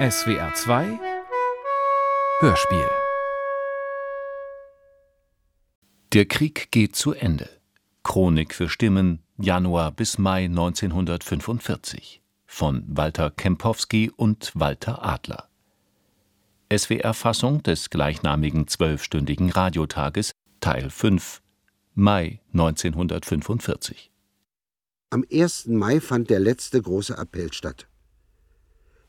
SWR 2 Hörspiel Der Krieg geht zu Ende. Chronik für Stimmen Januar bis Mai 1945 von Walter Kempowski und Walter Adler. SWR-Fassung des gleichnamigen zwölfstündigen Radiotages Teil 5 Mai 1945 Am 1. Mai fand der letzte große Appell statt.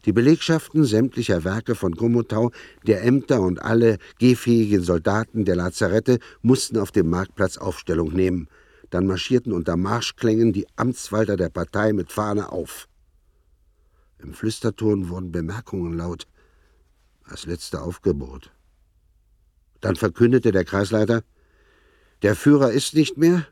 Die Belegschaften sämtlicher Werke von Gomotau, der Ämter und alle gehfähigen Soldaten der Lazarette mussten auf dem Marktplatz Aufstellung nehmen. Dann marschierten unter Marschklängen die Amtswalter der Partei mit Fahne auf. Im Flüsterton wurden Bemerkungen laut. Das letzte Aufgebot. Dann verkündete der Kreisleiter, der Führer ist nicht mehr,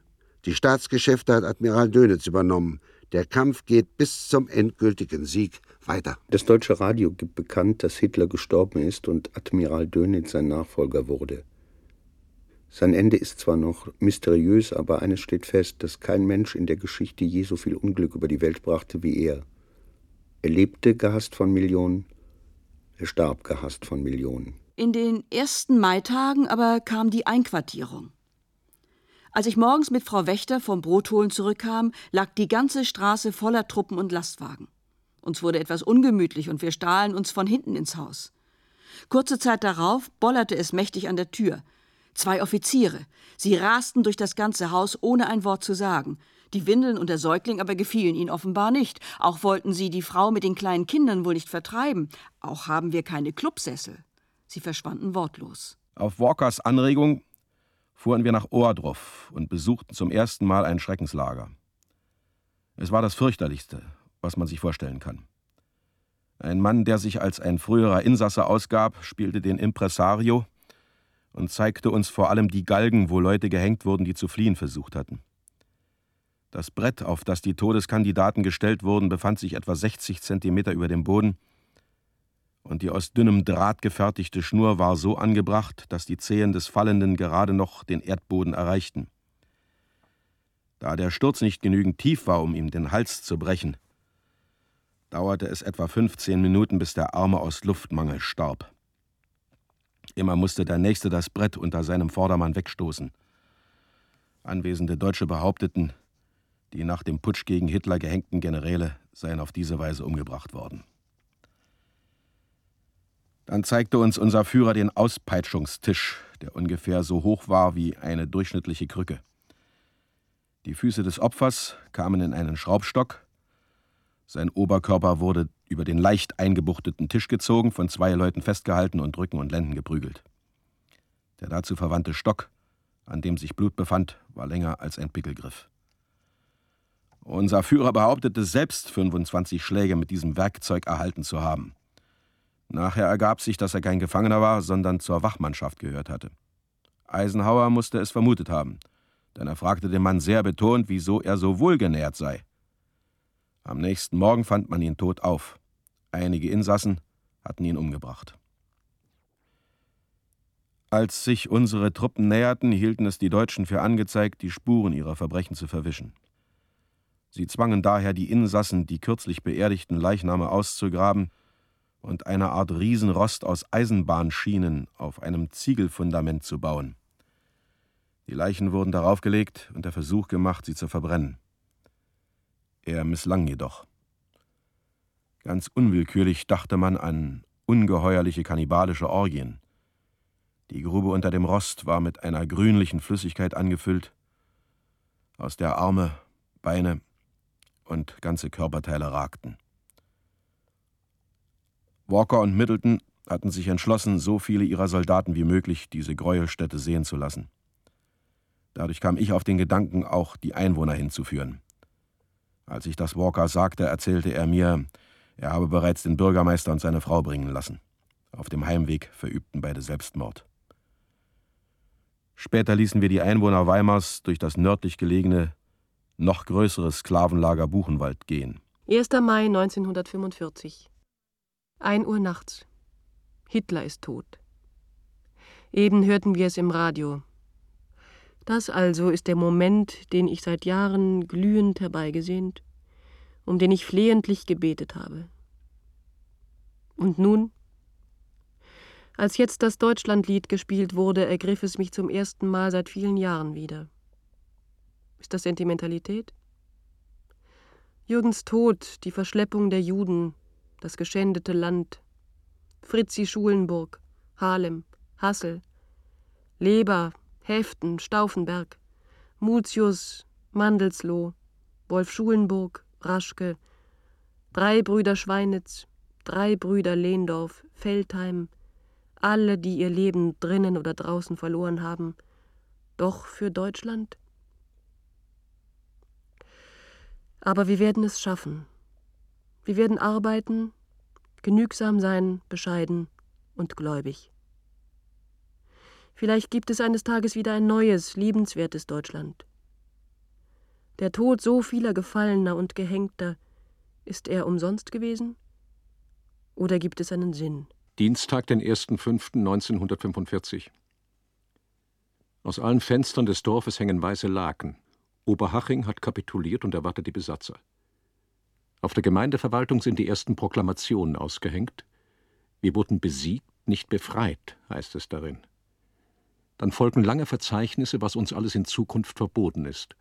die Staatsgeschäfte hat Admiral Dönitz übernommen. Der Kampf geht bis zum endgültigen Sieg weiter. Das deutsche Radio gibt bekannt, dass Hitler gestorben ist und Admiral Dönitz sein Nachfolger wurde. Sein Ende ist zwar noch mysteriös, aber eines steht fest, dass kein Mensch in der Geschichte je so viel Unglück über die Welt brachte wie er. Er lebte gehasst von Millionen, er starb gehasst von Millionen. In den ersten Maitagen aber kam die Einquartierung. Als ich morgens mit Frau Wächter vom Brotholen zurückkam, lag die ganze Straße voller Truppen und Lastwagen. Uns wurde etwas ungemütlich und wir stahlen uns von hinten ins Haus. Kurze Zeit darauf bollerte es mächtig an der Tür. Zwei Offiziere. Sie rasten durch das ganze Haus, ohne ein Wort zu sagen. Die Windeln und der Säugling aber gefielen ihnen offenbar nicht. Auch wollten sie die Frau mit den kleinen Kindern wohl nicht vertreiben. Auch haben wir keine Clubsessel. Sie verschwanden wortlos. Auf Walkers Anregung fuhren wir nach Ohrdruf und besuchten zum ersten Mal ein Schreckenslager. Es war das fürchterlichste, was man sich vorstellen kann. Ein Mann, der sich als ein früherer Insasse ausgab, spielte den Impresario und zeigte uns vor allem die Galgen, wo Leute gehängt wurden, die zu fliehen versucht hatten. Das Brett, auf das die Todeskandidaten gestellt wurden, befand sich etwa 60 Zentimeter über dem Boden und die aus dünnem Draht gefertigte Schnur war so angebracht, dass die Zehen des Fallenden gerade noch den Erdboden erreichten. Da der Sturz nicht genügend tief war, um ihm den Hals zu brechen, dauerte es etwa 15 Minuten, bis der Arme aus Luftmangel starb. Immer musste der Nächste das Brett unter seinem Vordermann wegstoßen. Anwesende Deutsche behaupteten, die nach dem Putsch gegen Hitler gehängten Generäle seien auf diese Weise umgebracht worden. Dann zeigte uns unser Führer den Auspeitschungstisch, der ungefähr so hoch war wie eine durchschnittliche Krücke. Die Füße des Opfers kamen in einen Schraubstock, sein Oberkörper wurde über den leicht eingebuchteten Tisch gezogen, von zwei Leuten festgehalten und Rücken und Lenden geprügelt. Der dazu verwandte Stock, an dem sich Blut befand, war länger als ein Pickelgriff. Unser Führer behauptete selbst 25 Schläge mit diesem Werkzeug erhalten zu haben. Nachher ergab sich, dass er kein Gefangener war, sondern zur Wachmannschaft gehört hatte. Eisenhower musste es vermutet haben, denn er fragte den Mann sehr betont, wieso er so wohlgenährt sei. Am nächsten Morgen fand man ihn tot auf. Einige Insassen hatten ihn umgebracht. Als sich unsere Truppen näherten, hielten es die Deutschen für angezeigt, die Spuren ihrer Verbrechen zu verwischen. Sie zwangen daher die Insassen, die kürzlich beerdigten Leichname auszugraben und eine Art Riesenrost aus Eisenbahnschienen auf einem Ziegelfundament zu bauen. Die Leichen wurden darauf gelegt und der Versuch gemacht, sie zu verbrennen. Er misslang jedoch. Ganz unwillkürlich dachte man an ungeheuerliche kannibalische Orgien. Die Grube unter dem Rost war mit einer grünlichen Flüssigkeit angefüllt, aus der Arme, Beine und ganze Körperteile ragten. Walker und Middleton hatten sich entschlossen, so viele ihrer Soldaten wie möglich diese Gräuelstätte sehen zu lassen. Dadurch kam ich auf den Gedanken, auch die Einwohner hinzuführen. Als ich das Walker sagte, erzählte er mir, er habe bereits den Bürgermeister und seine Frau bringen lassen. Auf dem Heimweg verübten beide Selbstmord. Später ließen wir die Einwohner Weimars durch das nördlich gelegene, noch größere Sklavenlager Buchenwald gehen. 1. Mai 1945 1 Uhr nachts. Hitler ist tot. Eben hörten wir es im Radio. Das also ist der Moment, den ich seit Jahren glühend herbeigesehnt, um den ich flehentlich gebetet habe. Und nun? Als jetzt das Deutschlandlied gespielt wurde, ergriff es mich zum ersten Mal seit vielen Jahren wieder. Ist das Sentimentalität? Jürgens Tod, die Verschleppung der Juden, das geschändete Land, Fritzi Schulenburg, Halem, Hassel, Leber, Heften, Stauffenberg, Mutius, Mandelsloh, Wolf Schulenburg, Raschke, drei Brüder Schweinitz, drei Brüder Lehndorf, Feldheim, alle, die ihr Leben drinnen oder draußen verloren haben, doch für Deutschland? Aber wir werden es schaffen. Wir werden arbeiten, genügsam sein, bescheiden und gläubig. Vielleicht gibt es eines Tages wieder ein neues, liebenswertes Deutschland. Der Tod so vieler Gefallener und Gehängter, ist er umsonst gewesen? Oder gibt es einen Sinn? Dienstag, den 1.5.1945. Aus allen Fenstern des Dorfes hängen weiße Laken. Oberhaching hat kapituliert und erwartet die Besatzer. Auf der Gemeindeverwaltung sind die ersten Proklamationen ausgehängt. Wir wurden besiegt, nicht befreit, heißt es darin. Dann folgen lange Verzeichnisse, was uns alles in Zukunft verboten ist.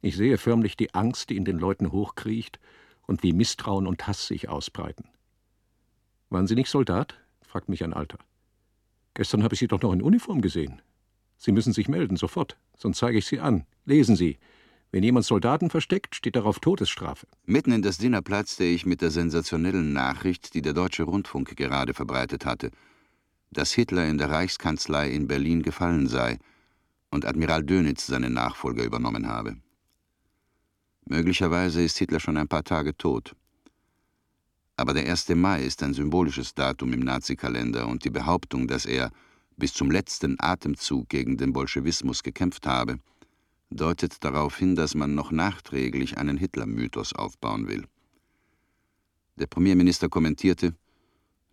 Ich sehe förmlich die Angst, die in den Leuten hochkriecht und wie Misstrauen und Hass sich ausbreiten. Waren Sie nicht Soldat? fragt mich ein Alter. Gestern habe ich Sie doch noch in Uniform gesehen. Sie müssen sich melden, sofort, sonst zeige ich Sie an. Lesen Sie. Wenn jemand Soldaten versteckt, steht darauf Todesstrafe. Mitten in das Dinner platzte ich mit der sensationellen Nachricht, die der Deutsche Rundfunk gerade verbreitet hatte, dass Hitler in der Reichskanzlei in Berlin gefallen sei und Admiral Dönitz seinen Nachfolger übernommen habe. Möglicherweise ist Hitler schon ein paar Tage tot. Aber der 1. Mai ist ein symbolisches Datum im Nazikalender und die Behauptung, dass er bis zum letzten Atemzug gegen den Bolschewismus gekämpft habe, deutet darauf hin, dass man noch nachträglich einen Hitler-Mythos aufbauen will. Der Premierminister kommentierte: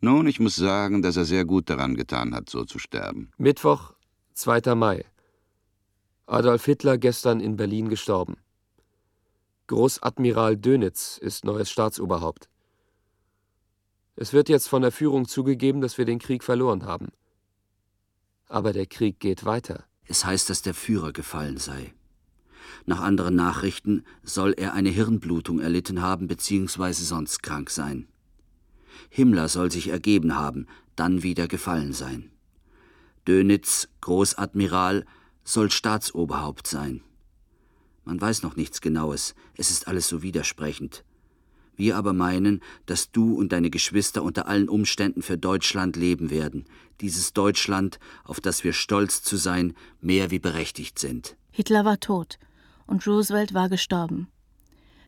Nun, ich muss sagen, dass er sehr gut daran getan hat, so zu sterben. Mittwoch, 2. Mai. Adolf Hitler gestern in Berlin gestorben. Großadmiral Dönitz ist neues Staatsoberhaupt. Es wird jetzt von der Führung zugegeben, dass wir den Krieg verloren haben. Aber der Krieg geht weiter. Es heißt, dass der Führer gefallen sei. Nach anderen Nachrichten soll er eine Hirnblutung erlitten haben bzw. sonst krank sein. Himmler soll sich ergeben haben, dann wieder gefallen sein. Dönitz, Großadmiral, soll Staatsoberhaupt sein. Man weiß noch nichts Genaues, es ist alles so widersprechend. Wir aber meinen, dass du und deine Geschwister unter allen Umständen für Deutschland leben werden, dieses Deutschland, auf das wir stolz zu sein, mehr wie berechtigt sind. Hitler war tot und Roosevelt war gestorben.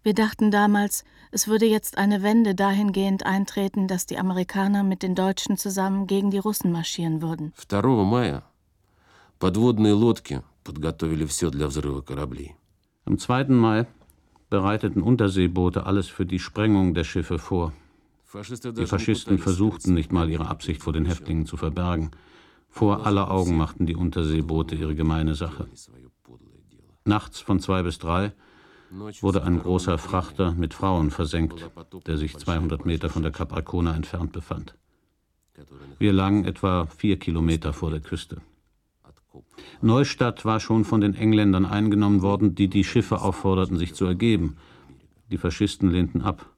Wir dachten damals, es würde jetzt eine Wende dahingehend eintreten, dass die Amerikaner mit den Deutschen zusammen gegen die Russen marschieren würden. 2 Мая подводные лодки подготовили все для взрыва кораблей. Am 2. Mai bereiteten Unterseeboote alles für die Sprengung der Schiffe vor. Die Faschisten versuchten nicht mal ihre Absicht vor den Häftlingen zu verbergen. Vor aller Augen machten die Unterseeboote ihre gemeine Sache. Nachts von zwei bis drei wurde ein großer Frachter mit Frauen versenkt, der sich 200 Meter von der Kap Arkona entfernt befand. Wir lagen etwa vier Kilometer vor der Küste. Neustadt war schon von den Engländern eingenommen worden, die die Schiffe aufforderten, sich zu ergeben. Die Faschisten lehnten ab.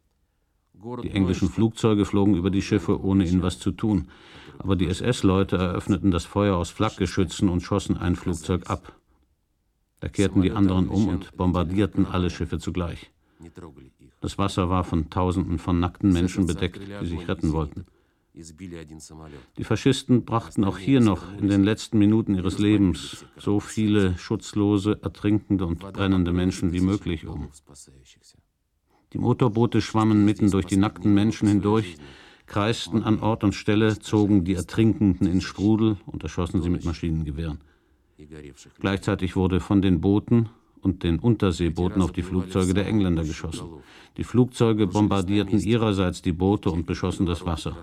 Die englischen Flugzeuge flogen über die Schiffe, ohne ihnen was zu tun. Aber die SS-Leute eröffneten das Feuer aus Flakgeschützen und schossen ein Flugzeug ab. Da kehrten die anderen um und bombardierten alle Schiffe zugleich. Das Wasser war von Tausenden von nackten Menschen bedeckt, die sich retten wollten. Die Faschisten brachten auch hier noch in den letzten Minuten ihres Lebens so viele schutzlose, ertrinkende und brennende Menschen wie möglich um. Die Motorboote schwammen mitten durch die nackten Menschen hindurch, kreisten an Ort und Stelle, zogen die Ertrinkenden in Sprudel und erschossen sie mit Maschinengewehren. Gleichzeitig wurde von den Booten und den Unterseebooten auf die Flugzeuge der Engländer geschossen. Die Flugzeuge bombardierten ihrerseits die Boote und beschossen das Wasser.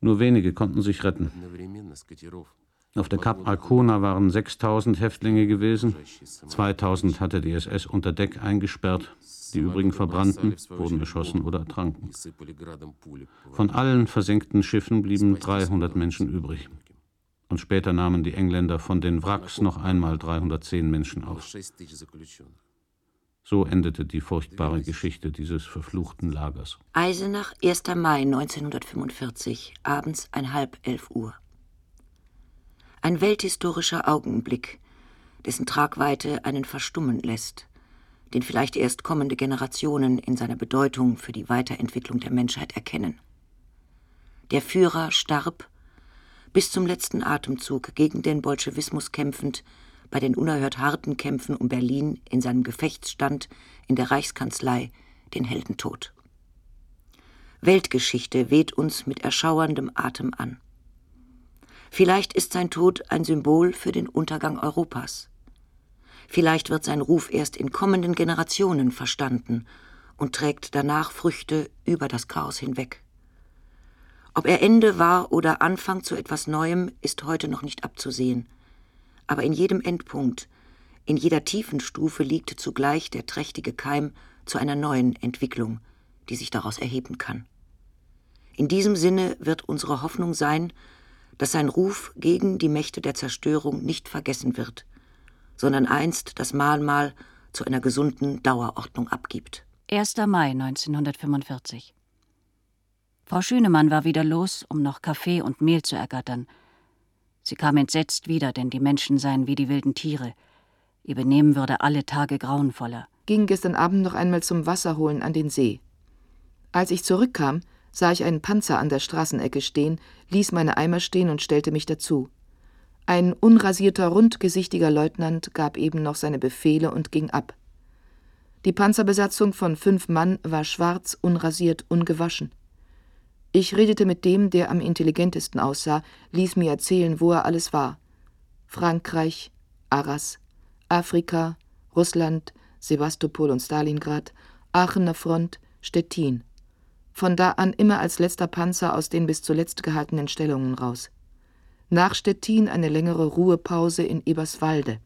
Nur wenige konnten sich retten. Auf der Kap Arkona waren 6000 Häftlinge gewesen, 2000 hatte die SS unter Deck eingesperrt Die übrigen verbrannten, wurden erschossen oder ertranken. Von allen versenkten Schiffen blieben 300 Menschen übrig. Und später nahmen die Engländer von den Wracks noch einmal 310 Menschen auf. So endete die furchtbare Geschichte dieses verfluchten Lagers. Eisenach, 1. Mai 1945, abends ein halb elf Uhr. Ein welthistorischer Augenblick, dessen Tragweite einen verstummen lässt, den vielleicht erst kommende Generationen in seiner Bedeutung für die Weiterentwicklung der Menschheit erkennen. Der Führer starb, bis zum letzten Atemzug gegen den Bolschewismus kämpfend, bei den unerhört harten Kämpfen um Berlin in seinem Gefechtsstand in der Reichskanzlei den Heldentod. Weltgeschichte weht uns mit erschauerndem Atem an. Vielleicht ist sein Tod ein Symbol für den Untergang Europas. Vielleicht wird sein Ruf erst in kommenden Generationen verstanden und trägt danach Früchte über das Chaos hinweg. Ob er Ende war oder Anfang zu etwas Neuem, ist heute noch nicht abzusehen. Aber in jedem Endpunkt, in jeder tiefen Stufe liegt zugleich der trächtige Keim zu einer neuen Entwicklung, die sich daraus erheben kann. In diesem Sinne wird unsere Hoffnung sein, dass sein Ruf gegen die Mächte der Zerstörung nicht vergessen wird, sondern einst das Mahnmal zu einer gesunden Dauerordnung abgibt. 1. Mai 1945 Frau Schünemann war wieder los, um noch Kaffee und Mehl zu ergattern. Sie kam entsetzt wieder, denn die Menschen seien wie die wilden Tiere. Ihr Benehmen würde alle Tage grauenvoller. Ging gestern Abend noch einmal zum Wasserholen an den See. Als ich zurückkam, sah ich einen Panzer an der Straßenecke stehen, ließ meine Eimer stehen und stellte mich dazu. Ein unrasierter, rundgesichtiger Leutnant gab eben noch seine Befehle und ging ab. Die Panzerbesatzung von fünf Mann war schwarz, unrasiert, ungewaschen. Ich redete mit dem, der am intelligentesten aussah, ließ mir erzählen, wo er alles war. Frankreich, Arras, Afrika, Russland, Sebastopol und Stalingrad, Aachener Front, Stettin. Von da an immer als letzter Panzer aus den bis zuletzt gehaltenen Stellungen raus. Nach Stettin eine längere Ruhepause in Eberswalde.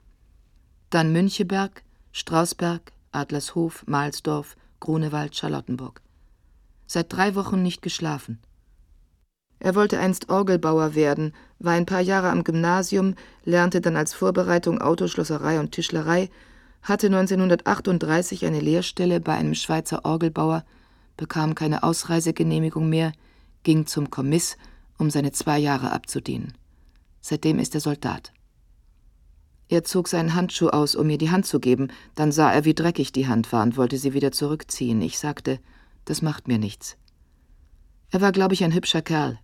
Dann Müncheberg, Strausberg, Adlershof, Mahlsdorf, Grunewald, Charlottenburg seit drei Wochen nicht geschlafen. Er wollte einst Orgelbauer werden, war ein paar Jahre am Gymnasium, lernte dann als Vorbereitung Autoschlosserei und Tischlerei, hatte 1938 eine Lehrstelle bei einem Schweizer Orgelbauer, bekam keine Ausreisegenehmigung mehr, ging zum Kommiss, um seine zwei Jahre abzudienen. Seitdem ist er Soldat. Er zog seinen Handschuh aus, um mir die Hand zu geben, dann sah er, wie dreckig die Hand war und wollte sie wieder zurückziehen. Ich sagte, das macht mir nichts. Er war, glaube ich, ein hübscher Kerl.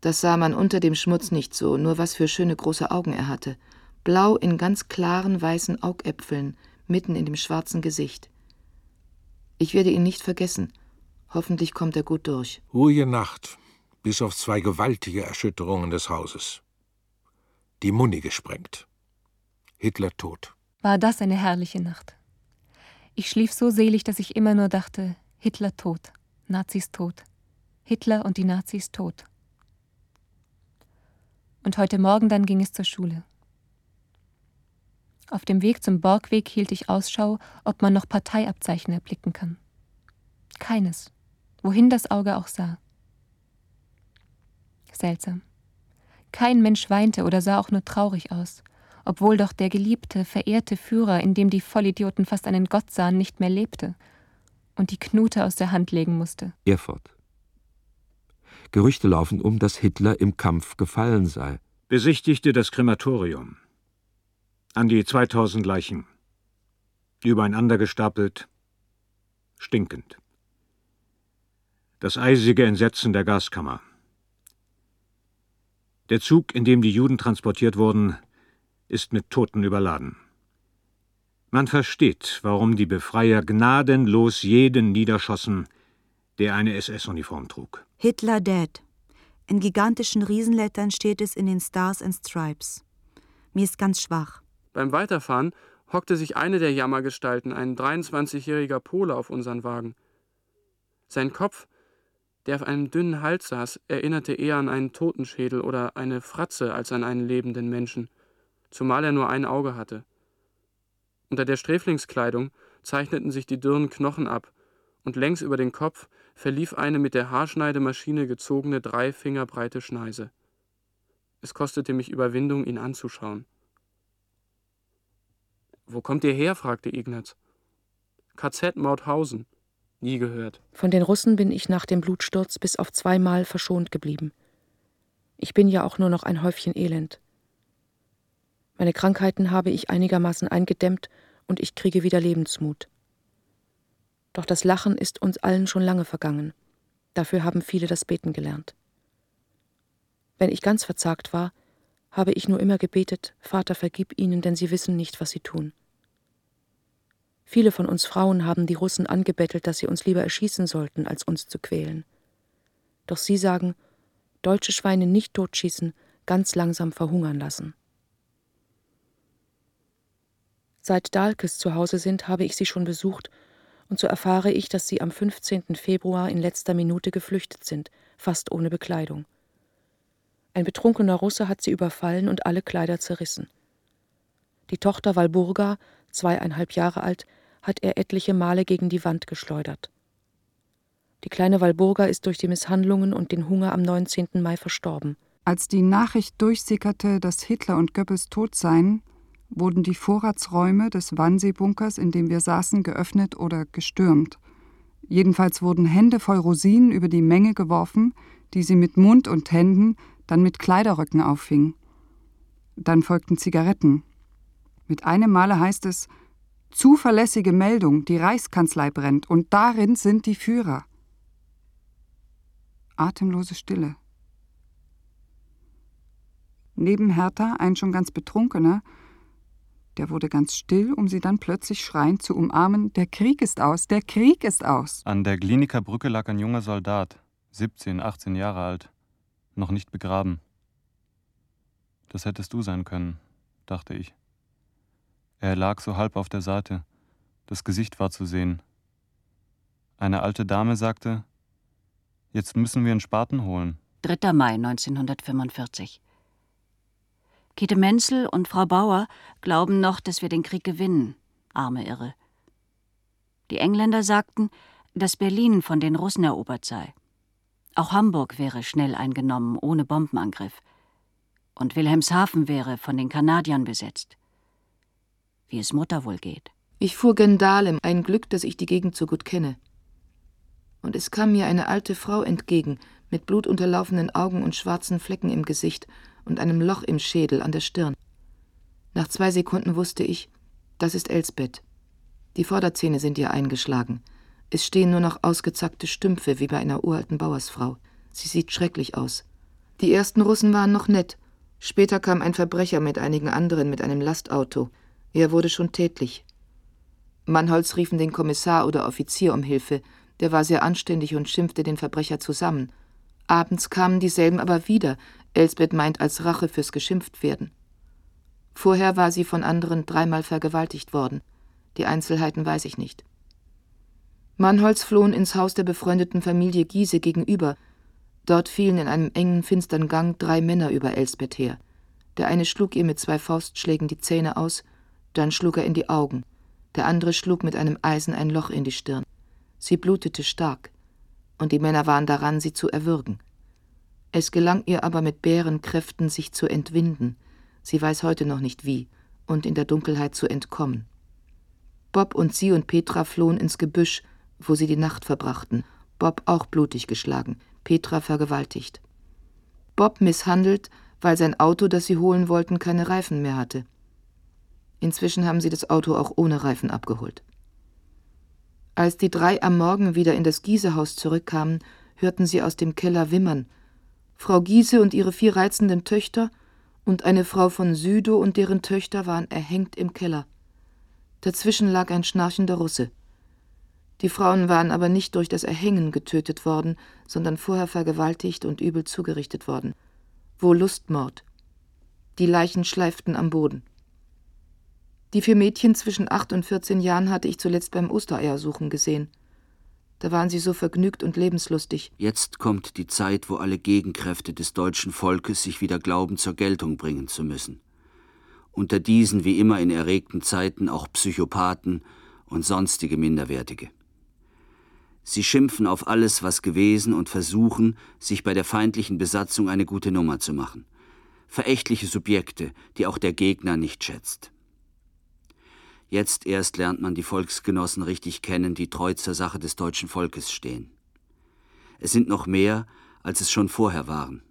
Das sah man unter dem Schmutz nicht so, nur was für schöne große Augen er hatte. Blau in ganz klaren weißen Augäpfeln, mitten in dem schwarzen Gesicht. Ich werde ihn nicht vergessen. Hoffentlich kommt er gut durch. Ruhige Nacht, bis auf zwei gewaltige Erschütterungen des Hauses. Die Muni gesprengt. Hitler tot. War das eine herrliche Nacht. Ich schlief so selig, dass ich immer nur dachte, Hitler tot, Nazis tot, Hitler und die Nazis tot. Und heute Morgen dann ging es zur Schule. Auf dem Weg zum Borgweg hielt ich Ausschau, ob man noch Parteiabzeichen erblicken kann. Keines, wohin das Auge auch sah. Seltsam. Kein Mensch weinte oder sah auch nur traurig aus, obwohl doch der geliebte, verehrte Führer, in dem die Vollidioten fast einen Gott sahen, nicht mehr lebte und die Knute aus der Hand legen musste. Erfurt. Gerüchte laufen um, dass Hitler im Kampf gefallen sei. Besichtigte das Krematorium. An die 2000 Leichen. Übereinander gestapelt, stinkend. Das eisige Entsetzen der Gaskammer. Der Zug, in dem die Juden transportiert wurden, ist mit Toten überladen. Man versteht, warum die Befreier gnadenlos jeden niederschossen, der eine SS-Uniform trug. Hitler dead. In gigantischen Riesenlettern steht es in den Stars and Stripes. Mir ist ganz schwach. Beim Weiterfahren hockte sich eine der Jammergestalten, ein 23-jähriger Pole, auf unseren Wagen. Sein Kopf, der auf einem dünnen Hals saß, erinnerte eher an einen Totenschädel oder eine Fratze als an einen lebenden Menschen, zumal er nur ein Auge hatte. Unter der Sträflingskleidung zeichneten sich die dürren Knochen ab, und längs über den Kopf verlief eine mit der Haarschneidemaschine gezogene drei Finger breite Schneise. Es kostete mich Überwindung, ihn anzuschauen. Wo kommt ihr her? fragte Ignaz. KZ Mauthausen. Nie gehört. Von den Russen bin ich nach dem Blutsturz bis auf zweimal verschont geblieben. Ich bin ja auch nur noch ein Häufchen Elend. Meine Krankheiten habe ich einigermaßen eingedämmt und ich kriege wieder Lebensmut. Doch das Lachen ist uns allen schon lange vergangen. Dafür haben viele das Beten gelernt. Wenn ich ganz verzagt war, habe ich nur immer gebetet, Vater, vergib ihnen, denn sie wissen nicht, was sie tun. Viele von uns Frauen haben die Russen angebettelt, dass sie uns lieber erschießen sollten, als uns zu quälen. Doch sie sagen, deutsche Schweine nicht totschießen, ganz langsam verhungern lassen. Seit Dahlkes zu Hause sind, habe ich sie schon besucht, und so erfahre ich, dass sie am 15. Februar in letzter Minute geflüchtet sind, fast ohne Bekleidung. Ein betrunkener Russe hat sie überfallen und alle Kleider zerrissen. Die Tochter Walburga, zweieinhalb Jahre alt, hat er etliche Male gegen die Wand geschleudert. Die kleine Walburga ist durch die Misshandlungen und den Hunger am 19. Mai verstorben. Als die Nachricht durchsickerte, dass Hitler und Goebbels tot seien, wurden die Vorratsräume des Wannsee-Bunkers, in dem wir saßen, geöffnet oder gestürmt. Jedenfalls wurden Hände voll Rosinen über die Menge geworfen, die sie mit Mund und Händen, dann mit Kleiderröcken auffing. Dann folgten Zigaretten. Mit einem Male heißt es, Zuverlässige Meldung, die Reichskanzlei brennt und darin sind die Führer. Atemlose Stille. Neben Hertha ein schon ganz betrunkener, der wurde ganz still, um sie dann plötzlich schreiend zu umarmen: Der Krieg ist aus, der Krieg ist aus. An der Gliniker Brücke lag ein junger Soldat, 17, 18 Jahre alt, noch nicht begraben. Das hättest du sein können, dachte ich. Er lag so halb auf der Seite. Das Gesicht war zu sehen. Eine alte Dame sagte, Jetzt müssen wir einen Spaten holen. 3. Mai 1945. Käthe Menzel und Frau Bauer glauben noch, dass wir den Krieg gewinnen. Arme Irre. Die Engländer sagten, dass Berlin von den Russen erobert sei. Auch Hamburg wäre schnell eingenommen, ohne Bombenangriff. Und Wilhelmshaven wäre von den Kanadiern besetzt wie es Mutter wohl geht. Ich fuhr gen Dahlem, ein Glück, dass ich die Gegend so gut kenne. Und es kam mir eine alte Frau entgegen, mit blutunterlaufenen Augen und schwarzen Flecken im Gesicht und einem Loch im Schädel an der Stirn. Nach zwei Sekunden wusste ich, das ist Elsbeth. Die Vorderzähne sind ihr eingeschlagen. Es stehen nur noch ausgezackte Stümpfe wie bei einer uralten Bauersfrau. Sie sieht schrecklich aus. Die ersten Russen waren noch nett. Später kam ein Verbrecher mit einigen anderen mit einem Lastauto. Er wurde schon tätlich. Mannholz riefen den Kommissar oder Offizier um Hilfe, der war sehr anständig und schimpfte den Verbrecher zusammen. Abends kamen dieselben aber wieder, Elsbeth meint als Rache fürs Geschimpftwerden. Vorher war sie von anderen dreimal vergewaltigt worden. Die Einzelheiten weiß ich nicht. Mannholz flohen ins Haus der befreundeten Familie Giese gegenüber. Dort fielen in einem engen, finstern Gang drei Männer über Elsbeth her. Der eine schlug ihr mit zwei Faustschlägen die Zähne aus, dann schlug er in die Augen, der andere schlug mit einem Eisen ein Loch in die Stirn. Sie blutete stark, und die Männer waren daran, sie zu erwürgen. Es gelang ihr aber mit Bärenkräften, sich zu entwinden, sie weiß heute noch nicht wie, und in der Dunkelheit zu entkommen. Bob und sie und Petra flohen ins Gebüsch, wo sie die Nacht verbrachten, Bob auch blutig geschlagen, Petra vergewaltigt. Bob misshandelt, weil sein Auto, das sie holen wollten, keine Reifen mehr hatte. Inzwischen haben sie das Auto auch ohne Reifen abgeholt. Als die drei am Morgen wieder in das Giesehaus zurückkamen, hörten sie aus dem Keller wimmern. Frau Giese und ihre vier reizenden Töchter und eine Frau von Südow und deren Töchter waren erhängt im Keller. Dazwischen lag ein schnarchender Russe. Die Frauen waren aber nicht durch das Erhängen getötet worden, sondern vorher vergewaltigt und übel zugerichtet worden. Wohl Lustmord. Die Leichen schleiften am Boden. Die vier Mädchen zwischen acht und vierzehn Jahren hatte ich zuletzt beim Ostereiersuchen gesehen. Da waren sie so vergnügt und lebenslustig. Jetzt kommt die Zeit, wo alle Gegenkräfte des deutschen Volkes sich wieder glauben, zur Geltung bringen zu müssen. Unter diesen wie immer in erregten Zeiten auch Psychopathen und sonstige Minderwertige. Sie schimpfen auf alles, was gewesen und versuchen, sich bei der feindlichen Besatzung eine gute Nummer zu machen. Verächtliche Subjekte, die auch der Gegner nicht schätzt. Jetzt erst lernt man die Volksgenossen richtig kennen, die treu zur Sache des deutschen Volkes stehen. Es sind noch mehr, als es schon vorher waren.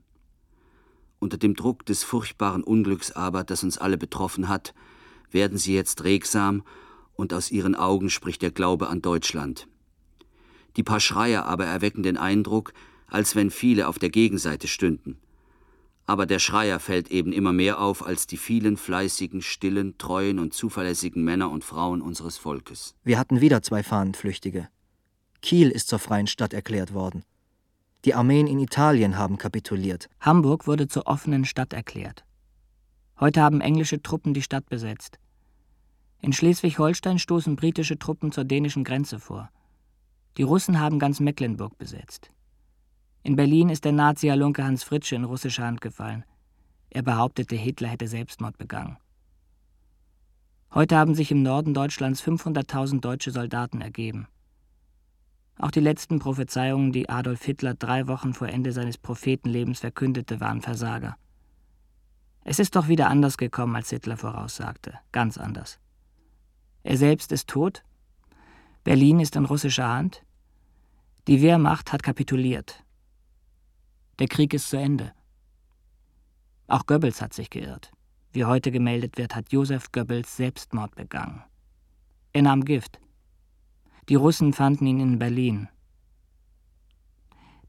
Unter dem Druck des furchtbaren Unglücks aber, das uns alle betroffen hat, werden sie jetzt regsam und aus ihren Augen spricht der Glaube an Deutschland. Die paar Schreier aber erwecken den Eindruck, als wenn viele auf der Gegenseite stünden. Aber der Schreier fällt eben immer mehr auf als die vielen fleißigen, stillen, treuen und zuverlässigen Männer und Frauen unseres Volkes. Wir hatten wieder zwei Fahnenflüchtige. Kiel ist zur freien Stadt erklärt worden. Die Armeen in Italien haben kapituliert. Hamburg wurde zur offenen Stadt erklärt. Heute haben englische Truppen die Stadt besetzt. In Schleswig-Holstein stoßen britische Truppen zur dänischen Grenze vor. Die Russen haben ganz Mecklenburg besetzt. In Berlin ist der Nazi-Halunke Hans Fritsche in russische Hand gefallen. Er behauptete, Hitler hätte Selbstmord begangen. Heute haben sich im Norden Deutschlands 500.000 deutsche Soldaten ergeben. Auch die letzten Prophezeiungen, die Adolf Hitler drei Wochen vor Ende seines Prophetenlebens verkündete, waren Versager. Es ist doch wieder anders gekommen, als Hitler voraussagte, ganz anders. Er selbst ist tot, Berlin ist in russischer Hand, die Wehrmacht hat kapituliert. Der Krieg ist zu Ende. Auch Goebbels hat sich geirrt. Wie heute gemeldet wird, hat Josef Goebbels Selbstmord begangen. Er nahm Gift. Die Russen fanden ihn in Berlin.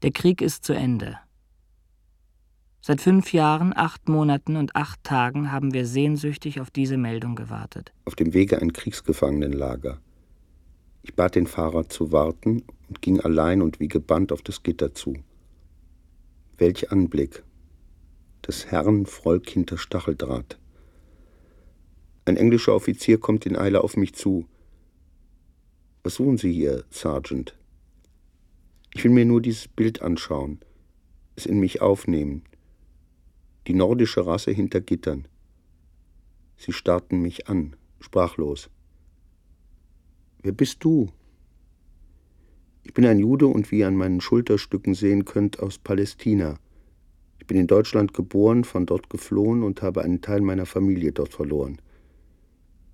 Der Krieg ist zu Ende. Seit fünf Jahren, acht Monaten und acht Tagen haben wir sehnsüchtig auf diese Meldung gewartet. Auf dem Wege ein Kriegsgefangenenlager. Ich bat den Fahrer zu warten und ging allein und wie gebannt auf das Gitter zu. Welch Anblick! Das Herrenvolk hinter Stacheldraht. Ein englischer Offizier kommt in Eile auf mich zu. Was suchen Sie hier, Sergeant? Ich will mir nur dieses Bild anschauen, es in mich aufnehmen. Die nordische Rasse hinter Gittern. Sie starrten mich an, sprachlos. Wer bist du? Ich bin ein Jude und wie ihr an meinen Schulterstücken sehen könnt, aus Palästina. Ich bin in Deutschland geboren, von dort geflohen und habe einen Teil meiner Familie dort verloren.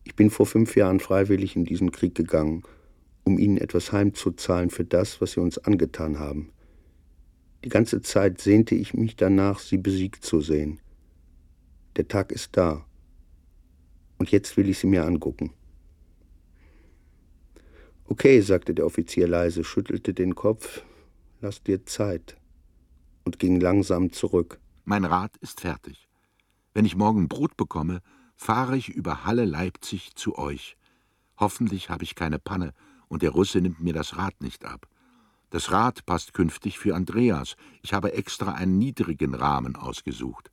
Ich bin vor fünf Jahren freiwillig in diesen Krieg gegangen um ihnen etwas heimzuzahlen für das, was sie uns angetan haben. Die ganze Zeit sehnte ich mich danach, sie besiegt zu sehen. Der Tag ist da. Und jetzt will ich sie mir angucken. Okay, sagte der Offizier leise, schüttelte den Kopf, lass dir Zeit und ging langsam zurück. Mein Rat ist fertig. Wenn ich morgen Brot bekomme, fahre ich über Halle Leipzig zu euch. Hoffentlich habe ich keine Panne und der Russe nimmt mir das Rad nicht ab. Das Rad passt künftig für Andreas. Ich habe extra einen niedrigen Rahmen ausgesucht.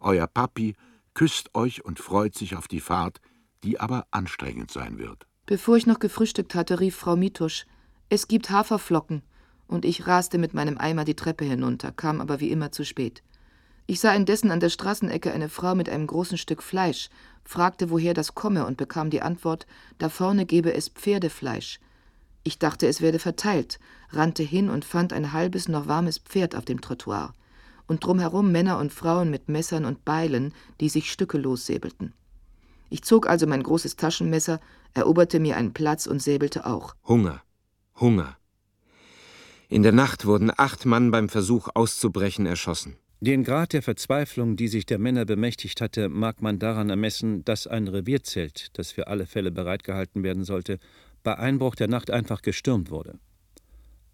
Euer Papi küsst euch und freut sich auf die Fahrt, die aber anstrengend sein wird. Bevor ich noch gefrühstückt hatte, rief Frau Mitusch: Es gibt Haferflocken. Und ich raste mit meinem Eimer die Treppe hinunter, kam aber wie immer zu spät. Ich sah indessen an der Straßenecke eine Frau mit einem großen Stück Fleisch, fragte, woher das komme und bekam die Antwort, da vorne gebe es Pferdefleisch. Ich dachte, es werde verteilt, rannte hin und fand ein halbes, noch warmes Pferd auf dem Trottoir und drumherum Männer und Frauen mit Messern und Beilen, die sich stückelos säbelten. Ich zog also mein großes Taschenmesser, eroberte mir einen Platz und säbelte auch. Hunger, Hunger. In der Nacht wurden acht Mann beim Versuch auszubrechen erschossen. Den Grad der Verzweiflung, die sich der Männer bemächtigt hatte, mag man daran ermessen, dass ein Revierzelt, das für alle Fälle bereitgehalten werden sollte, bei Einbruch der Nacht einfach gestürmt wurde.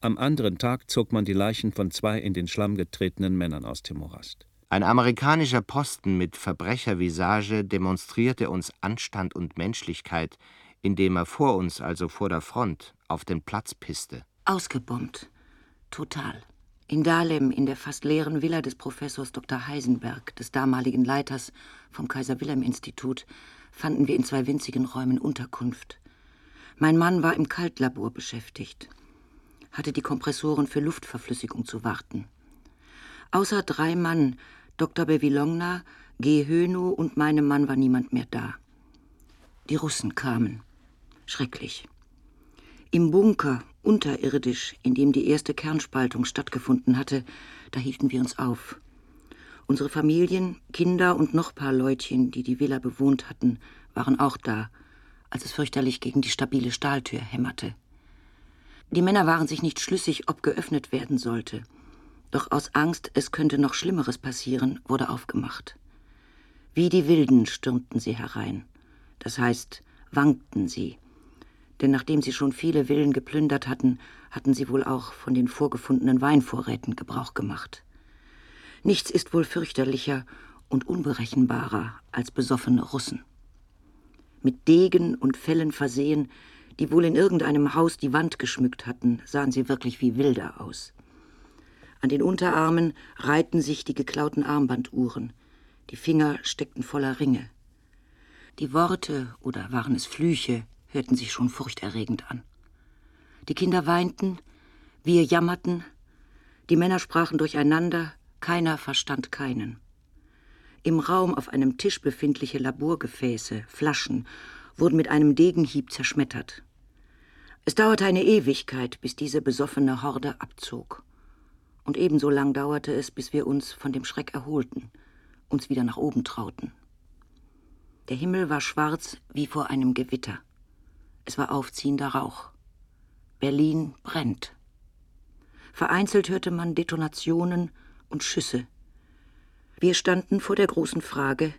Am anderen Tag zog man die Leichen von zwei in den Schlamm getretenen Männern aus dem Morast. Ein amerikanischer Posten mit Verbrechervisage demonstrierte uns Anstand und Menschlichkeit, indem er vor uns, also vor der Front, auf den Platz pisste. Ausgebombt. Total. In Dahlem, in der fast leeren Villa des Professors Dr. Heisenberg, des damaligen Leiters vom Kaiser-Wilhelm-Institut, fanden wir in zwei winzigen Räumen Unterkunft. Mein Mann war im Kaltlabor beschäftigt, hatte die Kompressoren für Luftverflüssigung zu warten. Außer drei Mann, Dr. Bevilongna, G. Hönow und meinem Mann war niemand mehr da. Die Russen kamen. Schrecklich. Im Bunker, unterirdisch, in dem die erste Kernspaltung stattgefunden hatte, da hielten wir uns auf. Unsere Familien, Kinder und noch paar Leutchen, die die Villa bewohnt hatten, waren auch da, als es fürchterlich gegen die stabile Stahltür hämmerte. Die Männer waren sich nicht schlüssig, ob geöffnet werden sollte. Doch aus Angst, es könnte noch Schlimmeres passieren, wurde aufgemacht. Wie die Wilden stürmten sie herein. Das heißt, wankten sie. Denn nachdem sie schon viele Villen geplündert hatten, hatten sie wohl auch von den vorgefundenen Weinvorräten Gebrauch gemacht. Nichts ist wohl fürchterlicher und unberechenbarer als besoffene Russen. Mit Degen und Fellen versehen, die wohl in irgendeinem Haus die Wand geschmückt hatten, sahen sie wirklich wie Wilder aus. An den Unterarmen reihten sich die geklauten Armbanduhren, die Finger steckten voller Ringe. Die Worte, oder waren es Flüche, hörten sich schon furchterregend an. Die Kinder weinten, wir jammerten, die Männer sprachen durcheinander, keiner verstand keinen. Im Raum auf einem Tisch befindliche Laborgefäße, Flaschen, wurden mit einem Degenhieb zerschmettert. Es dauerte eine Ewigkeit, bis diese besoffene Horde abzog. Und ebenso lang dauerte es, bis wir uns von dem Schreck erholten, uns wieder nach oben trauten. Der Himmel war schwarz wie vor einem Gewitter. Es war aufziehender Rauch. Berlin brennt. Vereinzelt hörte man Detonationen und Schüsse. Wir standen vor der großen Frage,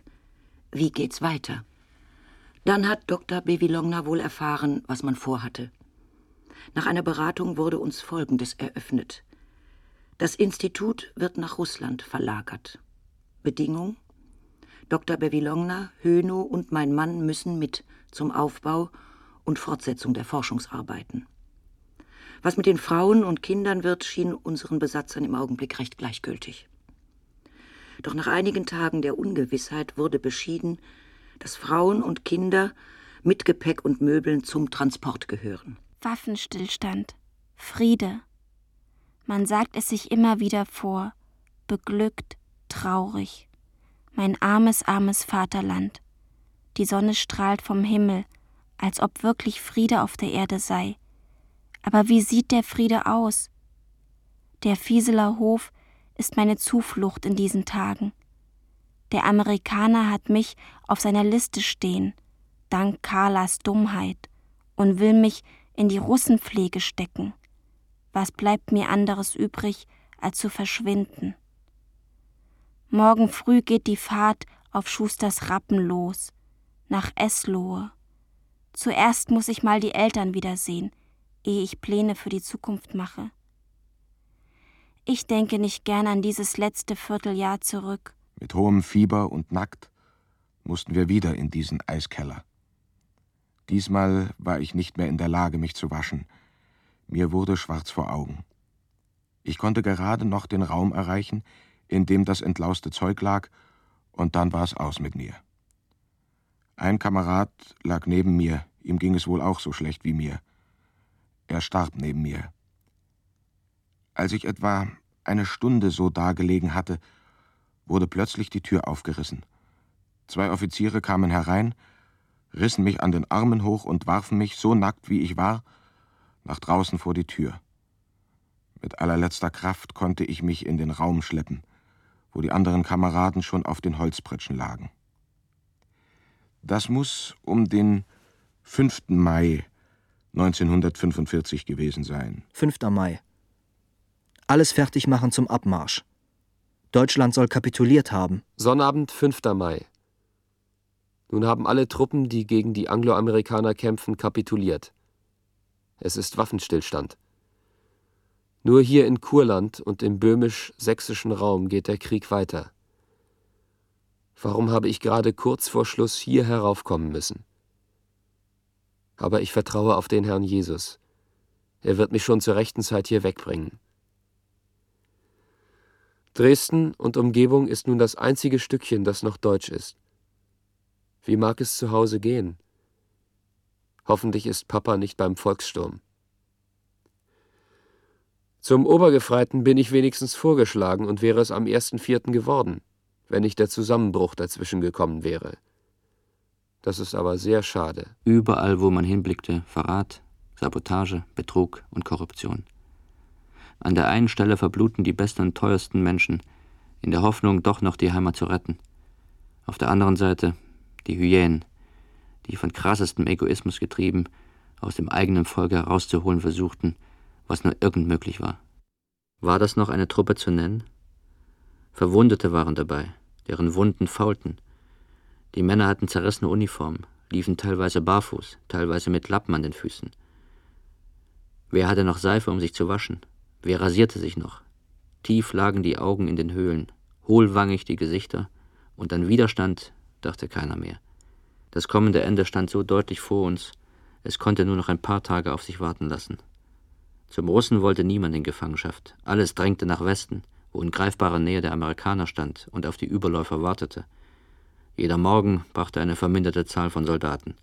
wie geht's weiter? Dann hat Dr. Bevilongna wohl erfahren, was man vorhatte. Nach einer Beratung wurde uns Folgendes eröffnet. Das Institut wird nach Russland verlagert. Bedingung? Dr. Bevilongna, Höno und mein Mann müssen mit zum Aufbau und Fortsetzung der Forschungsarbeiten. Was mit den Frauen und Kindern wird, schien unseren Besatzern im Augenblick recht gleichgültig. Doch nach einigen Tagen der Ungewissheit wurde beschieden, dass Frauen und Kinder mit Gepäck und Möbeln zum Transport gehören. Waffenstillstand, Friede. Man sagt es sich immer wieder vor, beglückt, traurig. Mein armes, armes Vaterland. Die Sonne strahlt vom Himmel, als ob wirklich Friede auf der Erde sei. Aber wie sieht der Friede aus? Der Fieseler Hof ist meine Zuflucht in diesen Tagen. Der Amerikaner hat mich auf seiner Liste stehen, dank Carlas Dummheit, und will mich in die Russenpflege stecken. Was bleibt mir anderes übrig, als zu verschwinden? Morgen früh geht die Fahrt auf Schusters Rappen los, nach Eslohe. Zuerst muss ich mal die Eltern wiedersehen, ehe ich Pläne für die Zukunft mache. Ich denke nicht gern an dieses letzte Vierteljahr zurück. Mit hohem Fieber und nackt mussten wir wieder in diesen Eiskeller. Diesmal war ich nicht mehr in der Lage, mich zu waschen. Mir wurde schwarz vor Augen. Ich konnte gerade noch den Raum erreichen, in dem das entlauste Zeug lag, und dann war es aus mit mir. Ein Kamerad lag neben mir, ihm ging es wohl auch so schlecht wie mir. Er starb neben mir. Als ich etwa eine Stunde so dagelegen hatte, wurde plötzlich die Tür aufgerissen. Zwei Offiziere kamen herein, rissen mich an den Armen hoch und warfen mich, so nackt wie ich war, nach draußen vor die Tür. Mit allerletzter Kraft konnte ich mich in den Raum schleppen, wo die anderen Kameraden schon auf den Holzpritschen lagen. Das muss um den 5. Mai 1945 gewesen sein. 5. Mai. Alles fertig machen zum Abmarsch. Deutschland soll kapituliert haben. Sonnabend, 5. Mai. Nun haben alle Truppen, die gegen die Angloamerikaner kämpfen, kapituliert. Es ist Waffenstillstand. Nur hier in Kurland und im böhmisch-sächsischen Raum geht der Krieg weiter. Warum habe ich gerade kurz vor Schluss hier heraufkommen müssen? aber ich vertraue auf den Herrn Jesus. Er wird mich schon zur rechten Zeit hier wegbringen. Dresden und Umgebung ist nun das einzige Stückchen, das noch deutsch ist. Wie mag es zu Hause gehen? Hoffentlich ist Papa nicht beim Volkssturm. Zum Obergefreiten bin ich wenigstens vorgeschlagen und wäre es am 1.4. geworden, wenn nicht der Zusammenbruch dazwischen gekommen wäre. Das ist aber sehr schade. Überall, wo man hinblickte, Verrat, Sabotage, Betrug und Korruption. An der einen Stelle verbluten die besten und teuersten Menschen, in der Hoffnung, doch noch die Heimat zu retten. Auf der anderen Seite die Hyänen, die von krassestem Egoismus getrieben aus dem eigenen Volk herauszuholen versuchten, was nur irgend möglich war. War das noch eine Truppe zu nennen? Verwundete waren dabei, deren Wunden faulten. Die Männer hatten zerrissene Uniformen, liefen teilweise barfuß, teilweise mit Lappen an den Füßen. Wer hatte noch Seife, um sich zu waschen? Wer rasierte sich noch? Tief lagen die Augen in den Höhlen, hohlwangig die Gesichter, und an Widerstand dachte keiner mehr. Das kommende Ende stand so deutlich vor uns, es konnte nur noch ein paar Tage auf sich warten lassen. Zum Russen wollte niemand in Gefangenschaft. Alles drängte nach Westen, wo in greifbarer Nähe der Amerikaner stand und auf die Überläufer wartete. Jeder Morgen brachte eine verminderte Zahl von Soldaten.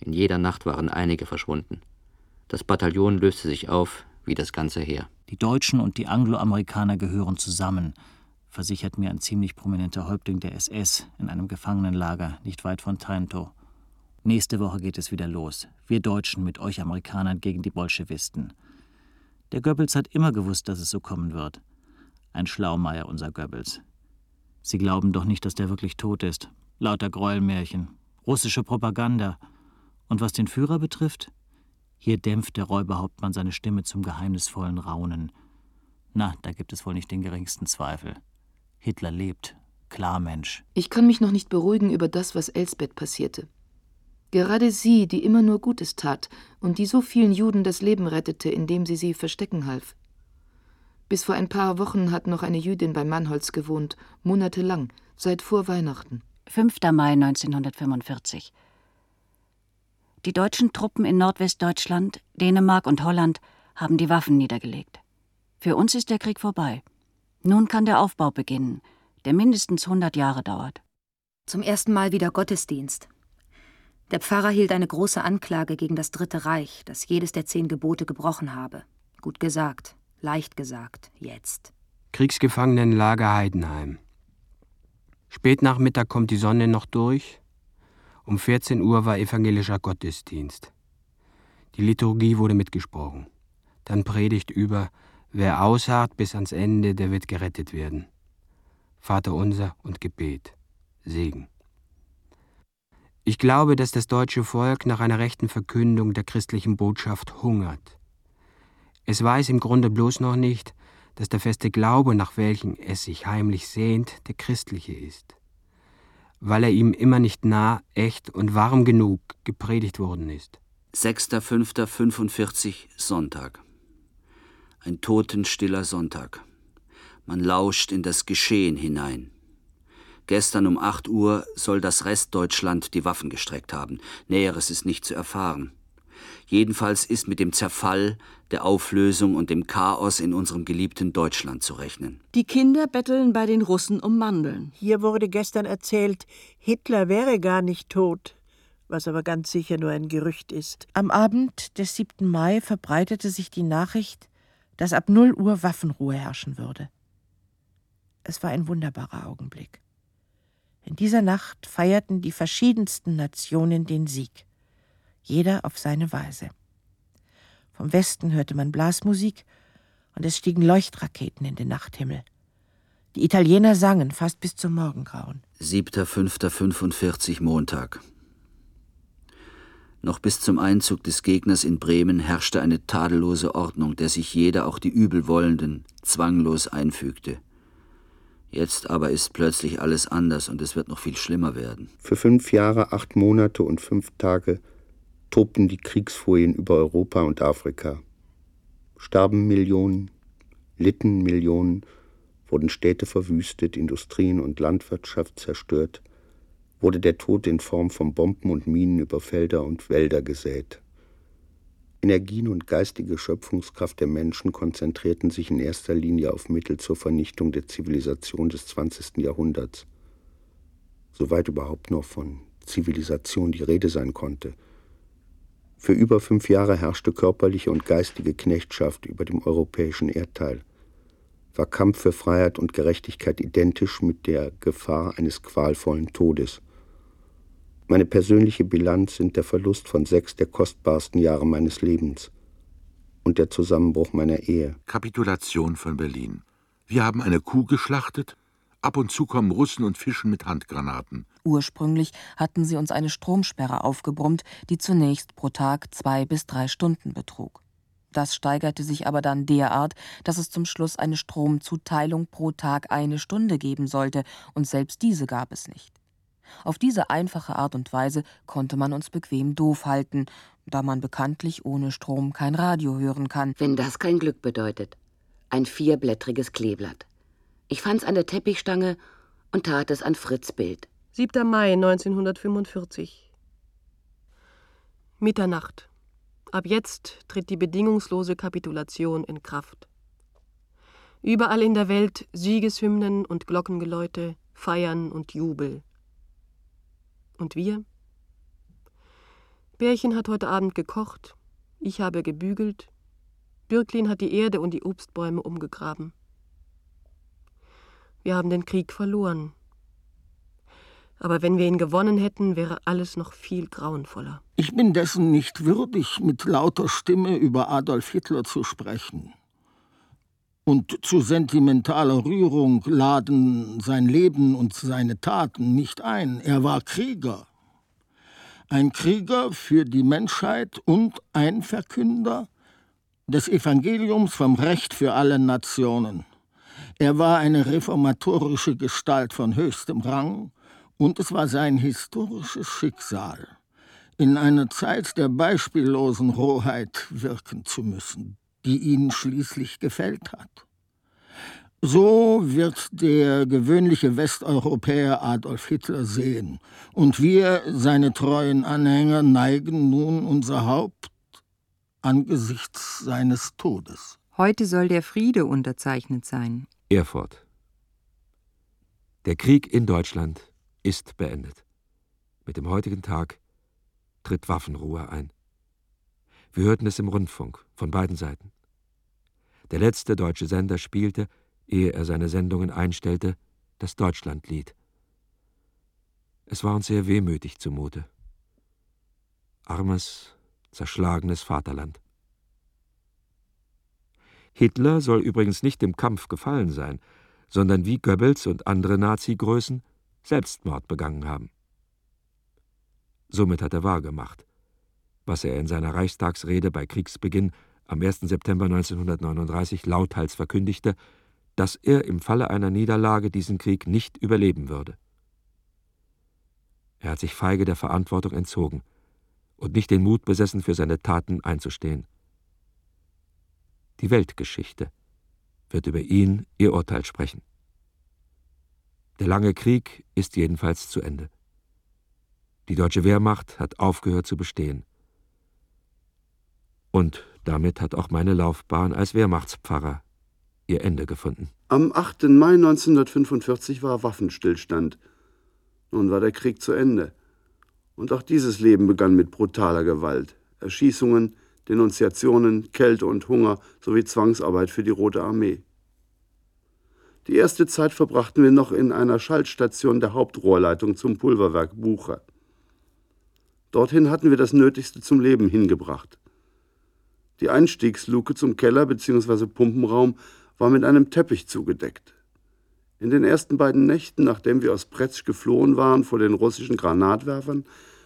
In jeder Nacht waren einige verschwunden. Das Bataillon löste sich auf, wie das ganze Heer. Die Deutschen und die Angloamerikaner gehören zusammen, versichert mir ein ziemlich prominenter Häuptling der SS in einem Gefangenenlager nicht weit von Trento. Nächste Woche geht es wieder los. Wir Deutschen mit euch Amerikanern gegen die Bolschewisten. Der Goebbels hat immer gewusst, dass es so kommen wird. Ein Schlaumeier, unser Goebbels. Sie glauben doch nicht, dass der wirklich tot ist. Lauter Gräuelmärchen, russische Propaganda. Und was den Führer betrifft, hier dämpft der Räuberhauptmann seine Stimme zum geheimnisvollen Raunen. Na, da gibt es wohl nicht den geringsten Zweifel. Hitler lebt. Klar, Mensch. Ich kann mich noch nicht beruhigen über das, was Elsbeth passierte. Gerade sie, die immer nur Gutes tat und die so vielen Juden das Leben rettete, indem sie sie verstecken half. Bis vor ein paar Wochen hat noch eine Jüdin bei Mannholz gewohnt, monatelang, seit vor Weihnachten. 5. Mai 1945. Die deutschen Truppen in Nordwestdeutschland, Dänemark und Holland haben die Waffen niedergelegt. Für uns ist der Krieg vorbei. Nun kann der Aufbau beginnen, der mindestens 100 Jahre dauert. Zum ersten Mal wieder Gottesdienst. Der Pfarrer hielt eine große Anklage gegen das Dritte Reich, das jedes der zehn Gebote gebrochen habe. Gut gesagt, leicht gesagt, jetzt. Kriegsgefangenenlager Heidenheim. Spätnachmittag kommt die Sonne noch durch. Um 14 Uhr war evangelischer Gottesdienst. Die Liturgie wurde mitgesprochen. Dann Predigt über Wer ausharrt bis ans Ende, der wird gerettet werden. Vater unser und Gebet. Segen. Ich glaube, dass das deutsche Volk nach einer rechten Verkündung der christlichen Botschaft hungert. Es weiß im Grunde bloß noch nicht, dass der feste Glaube, nach welchem es sich heimlich sehnt, der christliche ist, weil er ihm immer nicht nah, echt und warm genug gepredigt worden ist. 6.5.45 Sonntag ein totenstiller Sonntag. Man lauscht in das Geschehen hinein. Gestern um 8 Uhr soll das Restdeutschland die Waffen gestreckt haben. Näheres ist nicht zu erfahren. Jedenfalls ist mit dem Zerfall, der Auflösung und dem Chaos in unserem geliebten Deutschland zu rechnen. Die Kinder betteln bei den Russen um Mandeln. Hier wurde gestern erzählt, Hitler wäre gar nicht tot, was aber ganz sicher nur ein Gerücht ist. Am Abend des 7. Mai verbreitete sich die Nachricht, dass ab null Uhr Waffenruhe herrschen würde. Es war ein wunderbarer Augenblick. In dieser Nacht feierten die verschiedensten Nationen den Sieg, jeder auf seine Weise. Vom Westen hörte man Blasmusik und es stiegen Leuchtraketen in den Nachthimmel. Die Italiener sangen fast bis zum Morgengrauen. 7.5.45 Montag. Noch bis zum Einzug des Gegners in Bremen herrschte eine tadellose Ordnung, der sich jeder, auch die Übelwollenden, zwanglos einfügte. Jetzt aber ist plötzlich alles anders und es wird noch viel schlimmer werden. Für fünf Jahre, acht Monate und fünf Tage tobten die Kriegsfurien über Europa und Afrika. Starben Millionen, litten Millionen, wurden Städte verwüstet, Industrien und Landwirtschaft zerstört – wurde der Tod in Form von Bomben und Minen über Felder und Wälder gesät. Energien und geistige Schöpfungskraft der Menschen konzentrierten sich in erster Linie auf Mittel zur Vernichtung der Zivilisation des 20. Jahrhunderts. Soweit überhaupt noch von Zivilisation die Rede sein konnte. Für über fünf Jahre herrschte körperliche und geistige Knechtschaft über dem europäischen Erdteil. War Kampf für Freiheit und Gerechtigkeit identisch mit der Gefahr eines qualvollen Todes. Meine persönliche Bilanz sind der Verlust von sechs der kostbarsten Jahre meines Lebens und der Zusammenbruch meiner Ehe. Kapitulation von Berlin. Wir haben eine Kuh geschlachtet. Ab und zu kommen Russen und fischen mit Handgranaten. Ursprünglich hatten sie uns eine Stromsperre aufgebrummt, die zunächst pro Tag zwei bis drei Stunden betrug. Das steigerte sich aber dann derart, dass es zum Schluss eine Stromzuteilung pro Tag eine Stunde geben sollte, und selbst diese gab es nicht. Auf diese einfache Art und Weise konnte man uns bequem doof halten, da man bekanntlich ohne Strom kein Radio hören kann. Wenn das kein Glück bedeutet. Ein vierblättriges Kleeblatt. Ich fand's an der Teppichstange und tat es an Fritz Bild. 7. Mai 1945. Mitternacht. Ab jetzt tritt die bedingungslose Kapitulation in Kraft. Überall in der Welt Siegeshymnen und Glockengeläute, Feiern und Jubel. Und wir? Bärchen hat heute Abend gekocht, ich habe gebügelt, Birklin hat die Erde und die Obstbäume umgegraben. Wir haben den Krieg verloren. Aber wenn wir ihn gewonnen hätten, wäre alles noch viel grauenvoller. Ich bin dessen nicht würdig, mit lauter Stimme über Adolf Hitler zu sprechen. Und zu sentimentaler Rührung laden sein Leben und seine Taten nicht ein. Er war Krieger. Ein Krieger für die Menschheit und ein Verkünder des Evangeliums vom Recht für alle Nationen. Er war eine reformatorische Gestalt von höchstem Rang und es war sein historisches Schicksal, in einer Zeit der beispiellosen Rohheit wirken zu müssen, die ihn schließlich gefällt hat. So wird der gewöhnliche Westeuropäer Adolf Hitler sehen, und wir, seine treuen Anhänger, neigen nun unser Haupt angesichts seines Todes. Heute soll der Friede unterzeichnet sein. Erfurt. Der Krieg in Deutschland ist beendet. Mit dem heutigen Tag tritt Waffenruhe ein. Wir hörten es im Rundfunk von beiden Seiten. Der letzte deutsche Sender spielte, ehe er seine Sendungen einstellte, das Deutschlandlied. Es war uns sehr wehmütig zumute. Armes, zerschlagenes Vaterland. Hitler soll übrigens nicht im Kampf gefallen sein, sondern wie Goebbels und andere Nazi-Größen Selbstmord begangen haben. Somit hat er wahrgemacht, was er in seiner Reichstagsrede bei Kriegsbeginn am 1. September 1939 lauthals verkündigte, dass er im Falle einer Niederlage diesen Krieg nicht überleben würde. Er hat sich feige der Verantwortung entzogen und nicht den Mut besessen, für seine Taten einzustehen. Die Weltgeschichte wird über ihn ihr Urteil sprechen. Der lange Krieg ist jedenfalls zu Ende. Die deutsche Wehrmacht hat aufgehört zu bestehen. Und damit hat auch meine Laufbahn als Wehrmachtspfarrer ihr Ende gefunden. Am 8. Mai 1945 war Waffenstillstand. Nun war der Krieg zu Ende. Und auch dieses Leben begann mit brutaler Gewalt. Erschießungen, Denunziationen, Kälte und Hunger sowie Zwangsarbeit für die Rote Armee. Die erste Zeit verbrachten wir noch in einer Schaltstation der Hauptrohrleitung zum Pulverwerk Bucher. Dorthin hatten wir das Nötigste zum Leben hingebracht. Die Einstiegsluke zum Keller bzw. Pumpenraum war mit einem Teppich zugedeckt. In den ersten beiden Nächten, nachdem wir aus Pretsch geflohen waren vor den russischen Granatwerfern,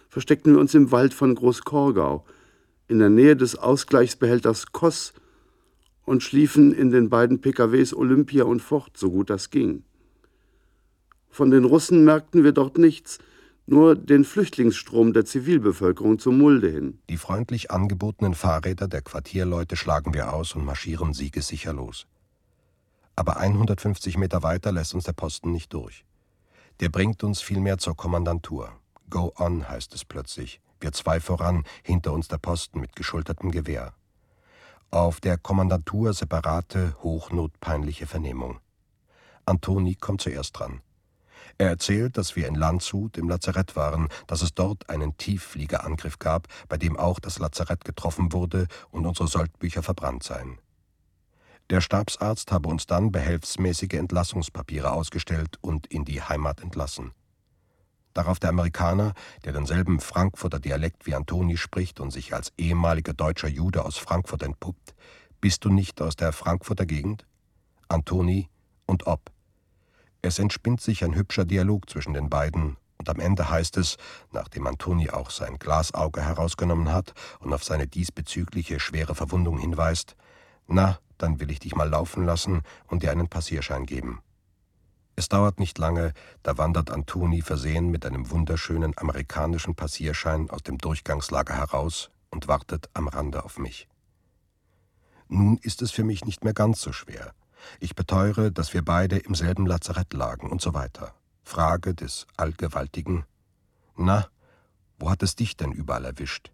versteckten wir uns im Wald von Großkorgau, in der Nähe des Ausgleichsbehälters Koss und schliefen in den beiden PKWs Olympia und Fort, so gut das ging. Von den Russen merkten wir dort nichts, nur den Flüchtlingsstrom der Zivilbevölkerung zum Mulde hin. Die freundlich angebotenen Fahrräder der Quartierleute schlagen wir aus und marschieren siegessicher los. Aber 150 Meter weiter lässt uns der Posten nicht durch. Der bringt uns vielmehr zur Kommandantur. Go on, heißt es plötzlich. Wir zwei voran, hinter uns der Posten mit geschultertem Gewehr. Auf der Kommandantur separate, hochnotpeinliche Vernehmung. Antoni kommt zuerst dran. Er erzählt, dass wir in Landshut im Lazarett waren, dass es dort einen Tieffliegerangriff gab, bei dem auch das Lazarett getroffen wurde und unsere Soldbücher verbrannt seien. Der Stabsarzt habe uns dann behelfsmäßige Entlassungspapiere ausgestellt und in die Heimat entlassen. Darauf der Amerikaner, der denselben Frankfurter Dialekt wie Antoni spricht und sich als ehemaliger deutscher Jude aus Frankfurt entpuppt: Bist du nicht aus der Frankfurter Gegend? Antoni und ob. Es entspinnt sich ein hübscher Dialog zwischen den beiden, und am Ende heißt es, nachdem Antoni auch sein Glasauge herausgenommen hat und auf seine diesbezügliche schwere Verwundung hinweist: Na, dann will ich dich mal laufen lassen und dir einen Passierschein geben. Es dauert nicht lange, da wandert Antoni versehen mit einem wunderschönen amerikanischen Passierschein aus dem Durchgangslager heraus und wartet am Rande auf mich. Nun ist es für mich nicht mehr ganz so schwer. Ich beteure, dass wir beide im selben Lazarett lagen und so weiter. Frage des Allgewaltigen: Na, wo hat es dich denn überall erwischt?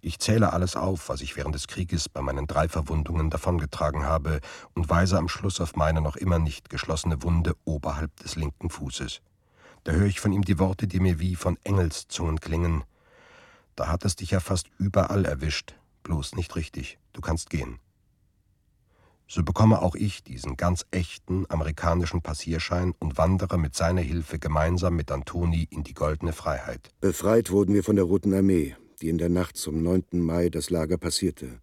Ich zähle alles auf, was ich während des Krieges bei meinen drei Verwundungen davongetragen habe, und weise am Schluss auf meine noch immer nicht geschlossene Wunde oberhalb des linken Fußes. Da höre ich von ihm die Worte, die mir wie von Engelszungen klingen. Da hat es dich ja fast überall erwischt, bloß nicht richtig. Du kannst gehen. So bekomme auch ich diesen ganz echten amerikanischen Passierschein und wandere mit seiner Hilfe gemeinsam mit Antoni in die goldene Freiheit. Befreit wurden wir von der Roten Armee die in der Nacht zum 9. Mai das Lager passierte.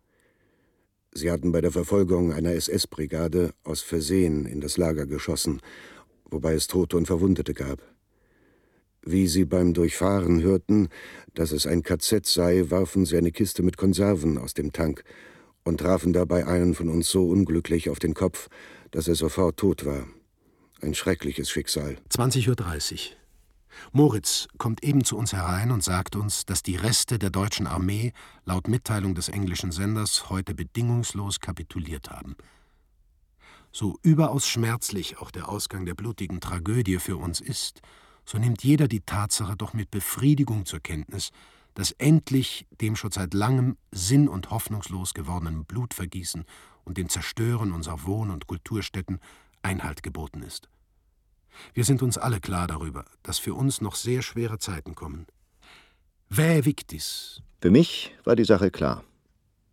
Sie hatten bei der Verfolgung einer SS-Brigade aus Versehen in das Lager geschossen, wobei es Tote und Verwundete gab. Wie sie beim Durchfahren hörten, dass es ein KZ sei, warfen sie eine Kiste mit Konserven aus dem Tank und trafen dabei einen von uns so unglücklich auf den Kopf, dass er sofort tot war. Ein schreckliches Schicksal. 20.30 Uhr. Moritz kommt eben zu uns herein und sagt uns, dass die Reste der deutschen Armee laut Mitteilung des englischen Senders heute bedingungslos kapituliert haben. So überaus schmerzlich auch der Ausgang der blutigen Tragödie für uns ist, so nimmt jeder die Tatsache doch mit Befriedigung zur Kenntnis, dass endlich dem schon seit langem sinn- und hoffnungslos gewordenen Blutvergießen und dem Zerstören unserer Wohn- und Kulturstätten Einhalt geboten ist. Wir sind uns alle klar darüber, dass für uns noch sehr schwere Zeiten kommen. Vae victis. Für mich war die Sache klar.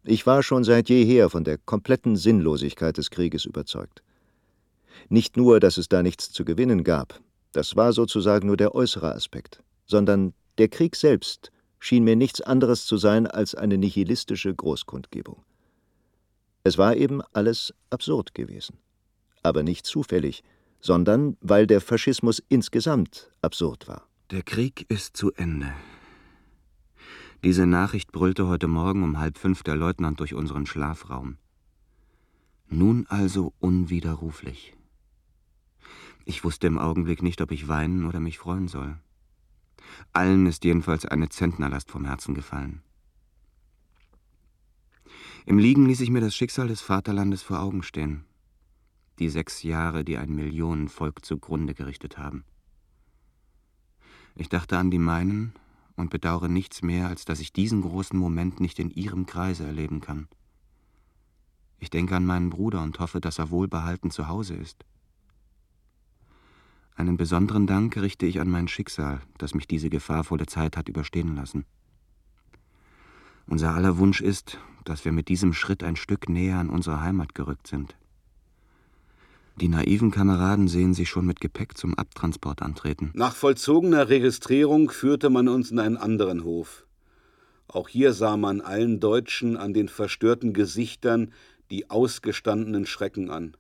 Ich war schon seit jeher von der kompletten Sinnlosigkeit des Krieges überzeugt. Nicht nur, dass es da nichts zu gewinnen gab, das war sozusagen nur der äußere Aspekt, sondern der Krieg selbst schien mir nichts anderes zu sein als eine nihilistische Großkundgebung. Es war eben alles absurd gewesen, aber nicht zufällig, sondern weil der Faschismus insgesamt absurd war. Der Krieg ist zu Ende. Diese Nachricht brüllte heute Morgen um halb fünf der Leutnant durch unseren Schlafraum. Nun also unwiderruflich. Ich wusste im Augenblick nicht, ob ich weinen oder mich freuen soll. Allen ist jedenfalls eine Zentnerlast vom Herzen gefallen. Im Liegen ließ ich mir das Schicksal des Vaterlandes vor Augen stehen die sechs Jahre, die ein Millionenvolk zugrunde gerichtet haben. Ich dachte an die meinen und bedauere nichts mehr, als dass ich diesen großen Moment nicht in ihrem Kreise erleben kann. Ich denke an meinen Bruder und hoffe, dass er wohlbehalten zu Hause ist. Einen besonderen Dank richte ich an mein Schicksal, das mich diese gefahrvolle Zeit hat überstehen lassen. Unser aller Wunsch ist, dass wir mit diesem Schritt ein Stück näher an unsere Heimat gerückt sind. Die naiven Kameraden sehen sich schon mit Gepäck zum Abtransport antreten. Nach vollzogener Registrierung führte man uns in einen anderen Hof. Auch hier sah man allen Deutschen an den verstörten Gesichtern die ausgestandenen Schrecken an.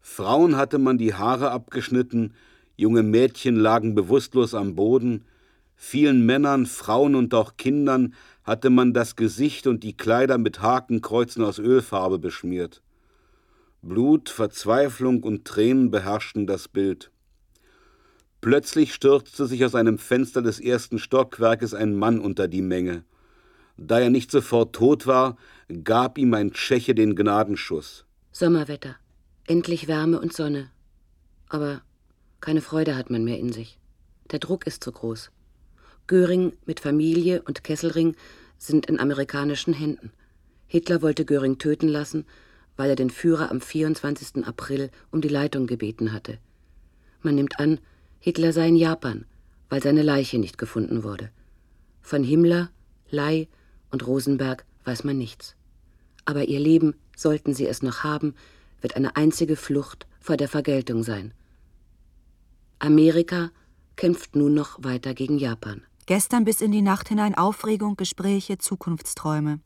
Frauen hatte man die Haare abgeschnitten, junge Mädchen lagen bewusstlos am Boden, vielen Männern, Frauen und auch Kindern hatte man das Gesicht und die Kleider mit Hakenkreuzen aus Ölfarbe beschmiert. Blut, Verzweiflung und Tränen beherrschten das Bild. Plötzlich stürzte sich aus einem Fenster des ersten Stockwerkes ein Mann unter die Menge. Da er nicht sofort tot war, gab ihm ein Tscheche den Gnadenschuss. Sommerwetter, endlich Wärme und Sonne. Aber keine Freude hat man mehr in sich. Der Druck ist zu groß. Göring mit Familie und Kesselring sind in amerikanischen Händen. Hitler wollte Göring töten lassen, weil er den Führer am 24. April um die Leitung gebeten hatte. Man nimmt an, Hitler sei in Japan, weil seine Leiche nicht gefunden wurde. Von Himmler, Ley und Rosenberg weiß man nichts. Aber ihr Leben, sollten sie es noch haben, wird eine einzige Flucht vor der Vergeltung sein. Amerika kämpft nun noch weiter gegen Japan. Gestern bis in die Nacht hinein Aufregung, Gespräche, Zukunftsträume.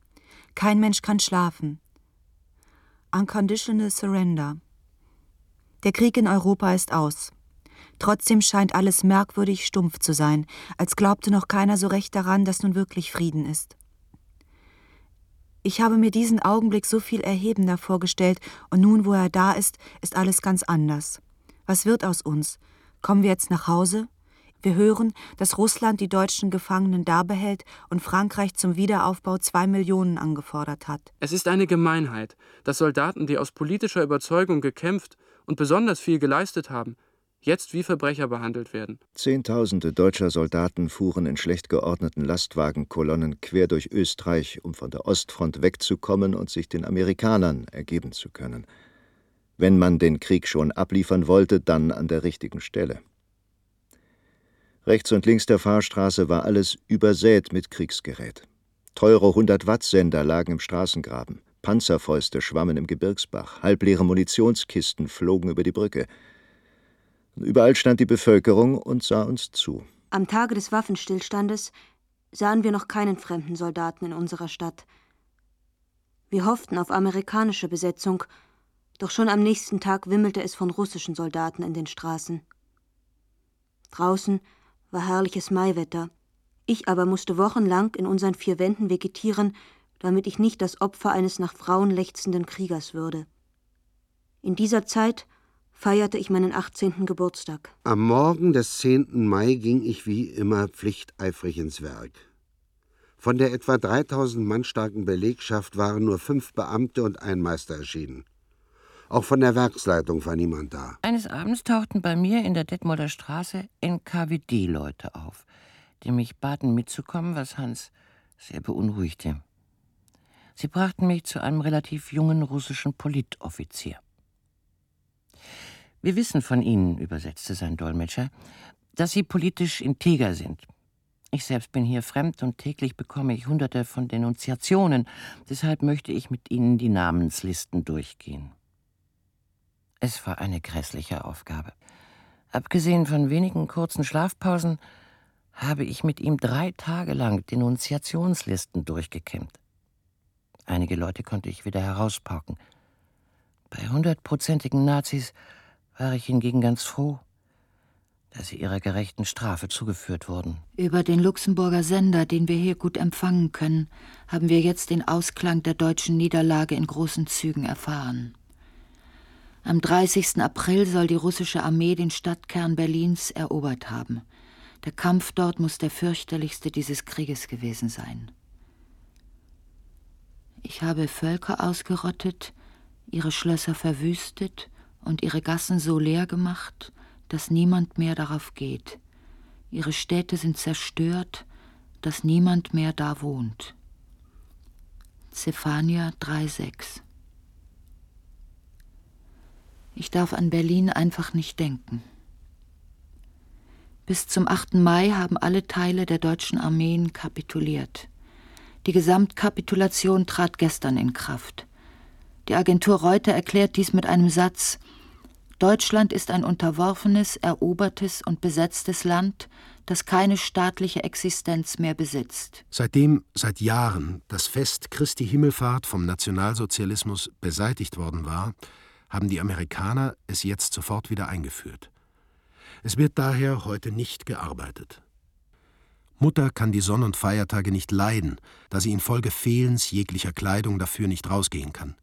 Kein Mensch kann schlafen. Unconditional Surrender. Der Krieg in Europa ist aus. Trotzdem scheint alles merkwürdig stumpf zu sein, als glaubte noch keiner so recht daran, dass nun wirklich Frieden ist. Ich habe mir diesen Augenblick so viel erhebender vorgestellt, und nun, wo er da ist, ist alles ganz anders. Was wird aus uns? Kommen wir jetzt nach Hause? Wir hören, dass Russland die deutschen Gefangenen dabehält und Frankreich zum Wiederaufbau zwei Millionen angefordert hat. Es ist eine Gemeinheit, dass Soldaten, die aus politischer Überzeugung gekämpft und besonders viel geleistet haben, jetzt wie Verbrecher behandelt werden. Zehntausende deutscher Soldaten fuhren in schlecht geordneten Lastwagenkolonnen quer durch Österreich, um von der Ostfront wegzukommen und sich den Amerikanern ergeben zu können. Wenn man den Krieg schon abliefern wollte, dann an der richtigen Stelle. Rechts und links der Fahrstraße war alles übersät mit Kriegsgerät. Teure 100-Watt-Sender lagen im Straßengraben, Panzerfäuste schwammen im Gebirgsbach, halbleere Munitionskisten flogen über die Brücke. Überall stand die Bevölkerung und sah uns zu. Am Tage des Waffenstillstandes sahen wir noch keinen fremden Soldaten in unserer Stadt. Wir hofften auf amerikanische Besetzung, doch schon am nächsten Tag wimmelte es von russischen Soldaten in den Straßen. Draußen war herrliches Maiwetter. Ich aber musste wochenlang in unseren vier Wänden vegetieren, damit ich nicht das Opfer eines nach Frauen lechzenden Kriegers würde. In dieser Zeit feierte ich meinen 18. Geburtstag. Am Morgen des 10. Mai ging ich wie immer pflichteifrig ins Werk. Von der etwa 3000 Mann starken Belegschaft waren nur fünf Beamte und ein Meister erschienen. Auch von der Werksleitung war niemand da. Eines Abends tauchten bei mir in der Detmolder Straße NKWD-Leute auf, die mich baten mitzukommen, was Hans sehr beunruhigte. Sie brachten mich zu einem relativ jungen russischen Politoffizier. Wir wissen von Ihnen, übersetzte sein Dolmetscher, dass Sie politisch integer sind. Ich selbst bin hier fremd und täglich bekomme ich hunderte von Denunziationen. Deshalb möchte ich mit Ihnen die Namenslisten durchgehen. Es war eine grässliche Aufgabe. Abgesehen von wenigen kurzen Schlafpausen habe ich mit ihm drei Tage lang Denunziationslisten durchgekämmt. Einige Leute konnte ich wieder herauspauken. Bei hundertprozentigen Nazis war ich hingegen ganz froh, dass sie ihrer gerechten Strafe zugeführt wurden. Über den Luxemburger Sender, den wir hier gut empfangen können, haben wir jetzt den Ausklang der deutschen Niederlage in großen Zügen erfahren. Am 30. April soll die russische Armee den Stadtkern Berlins erobert haben. Der Kampf dort muss der fürchterlichste dieses Krieges gewesen sein. Ich habe Völker ausgerottet, ihre Schlösser verwüstet und ihre Gassen so leer gemacht, dass niemand mehr darauf geht. Ihre Städte sind zerstört, dass niemand mehr da wohnt. Zephania 3,6 ich darf an Berlin einfach nicht denken. Bis zum 8. Mai haben alle Teile der deutschen Armeen kapituliert. Die Gesamtkapitulation trat gestern in Kraft. Die Agentur Reuter erklärt dies mit einem Satz Deutschland ist ein unterworfenes, erobertes und besetztes Land, das keine staatliche Existenz mehr besitzt. Seitdem seit Jahren das Fest Christi Himmelfahrt vom Nationalsozialismus beseitigt worden war, haben die Amerikaner es jetzt sofort wieder eingeführt. Es wird daher heute nicht gearbeitet. Mutter kann die Sonn- und Feiertage nicht leiden, da sie infolge Fehlens jeglicher Kleidung dafür nicht rausgehen kann.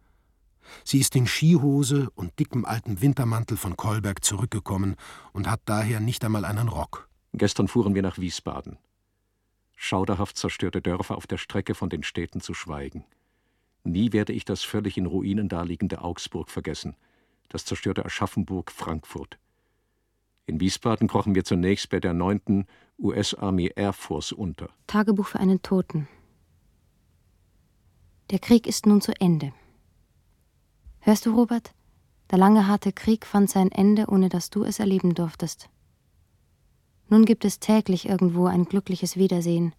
Sie ist in Skihose und dickem alten Wintermantel von Kolberg zurückgekommen und hat daher nicht einmal einen Rock. Gestern fuhren wir nach Wiesbaden. Schauderhaft zerstörte Dörfer auf der Strecke von den Städten zu schweigen. Nie werde ich das völlig in Ruinen daliegende Augsburg vergessen, das zerstörte Aschaffenburg Frankfurt. In Wiesbaden krochen wir zunächst bei der 9. US Army Air Force unter. Tagebuch für einen Toten. Der Krieg ist nun zu Ende. Hörst du, Robert? Der lange harte Krieg fand sein Ende, ohne dass du es erleben durftest. Nun gibt es täglich irgendwo ein glückliches Wiedersehen,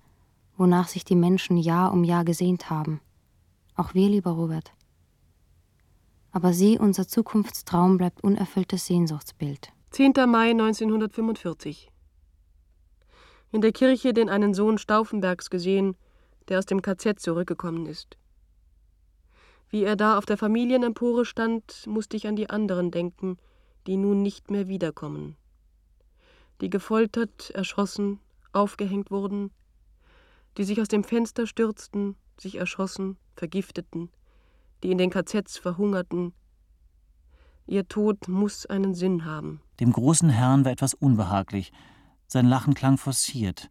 wonach sich die Menschen Jahr um Jahr gesehnt haben. Auch wir, lieber Robert. Aber sieh, unser Zukunftstraum bleibt unerfülltes Sehnsuchtsbild. 10. Mai 1945. In der Kirche den einen Sohn Stauffenbergs gesehen, der aus dem KZ zurückgekommen ist. Wie er da auf der Familienempore stand, musste ich an die anderen denken, die nun nicht mehr wiederkommen. Die gefoltert, erschossen, aufgehängt wurden, die sich aus dem Fenster stürzten, sich erschossen, vergifteten, die in den KZs verhungerten. Ihr Tod muss einen Sinn haben. Dem großen Herrn war etwas unbehaglich. Sein Lachen klang forciert.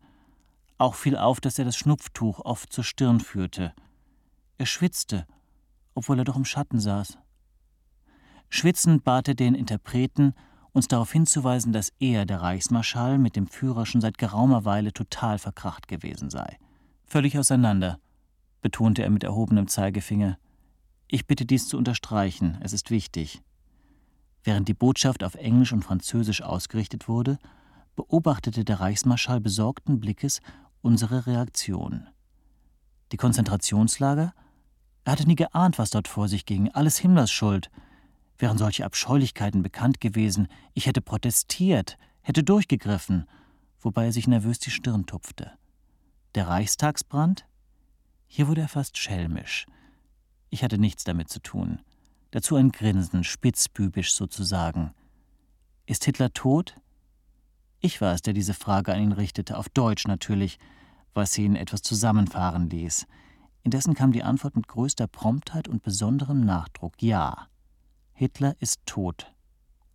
Auch fiel auf, dass er das Schnupftuch oft zur Stirn führte. Er schwitzte, obwohl er doch im Schatten saß. Schwitzend bat er den Interpreten, uns darauf hinzuweisen, dass er, der Reichsmarschall, mit dem Führer schon seit geraumer Weile total verkracht gewesen sei. Völlig auseinander, betonte er mit erhobenem Zeigefinger. Ich bitte dies zu unterstreichen, es ist wichtig. Während die Botschaft auf Englisch und Französisch ausgerichtet wurde, beobachtete der Reichsmarschall besorgten Blickes unsere Reaktion. Die Konzentrationslager? Er hatte nie geahnt, was dort vor sich ging, alles Himmlers Schuld. Wären solche Abscheulichkeiten bekannt gewesen, ich hätte protestiert, hätte durchgegriffen, wobei er sich nervös die Stirn tupfte. Der Reichstagsbrand? Hier wurde er fast schelmisch. Ich hatte nichts damit zu tun. Dazu ein Grinsen, spitzbübisch sozusagen. Ist Hitler tot? Ich war es, der diese Frage an ihn richtete, auf Deutsch natürlich, was ihn etwas zusammenfahren ließ. Indessen kam die Antwort mit größter Promptheit und besonderem Nachdruck Ja. Hitler ist tot.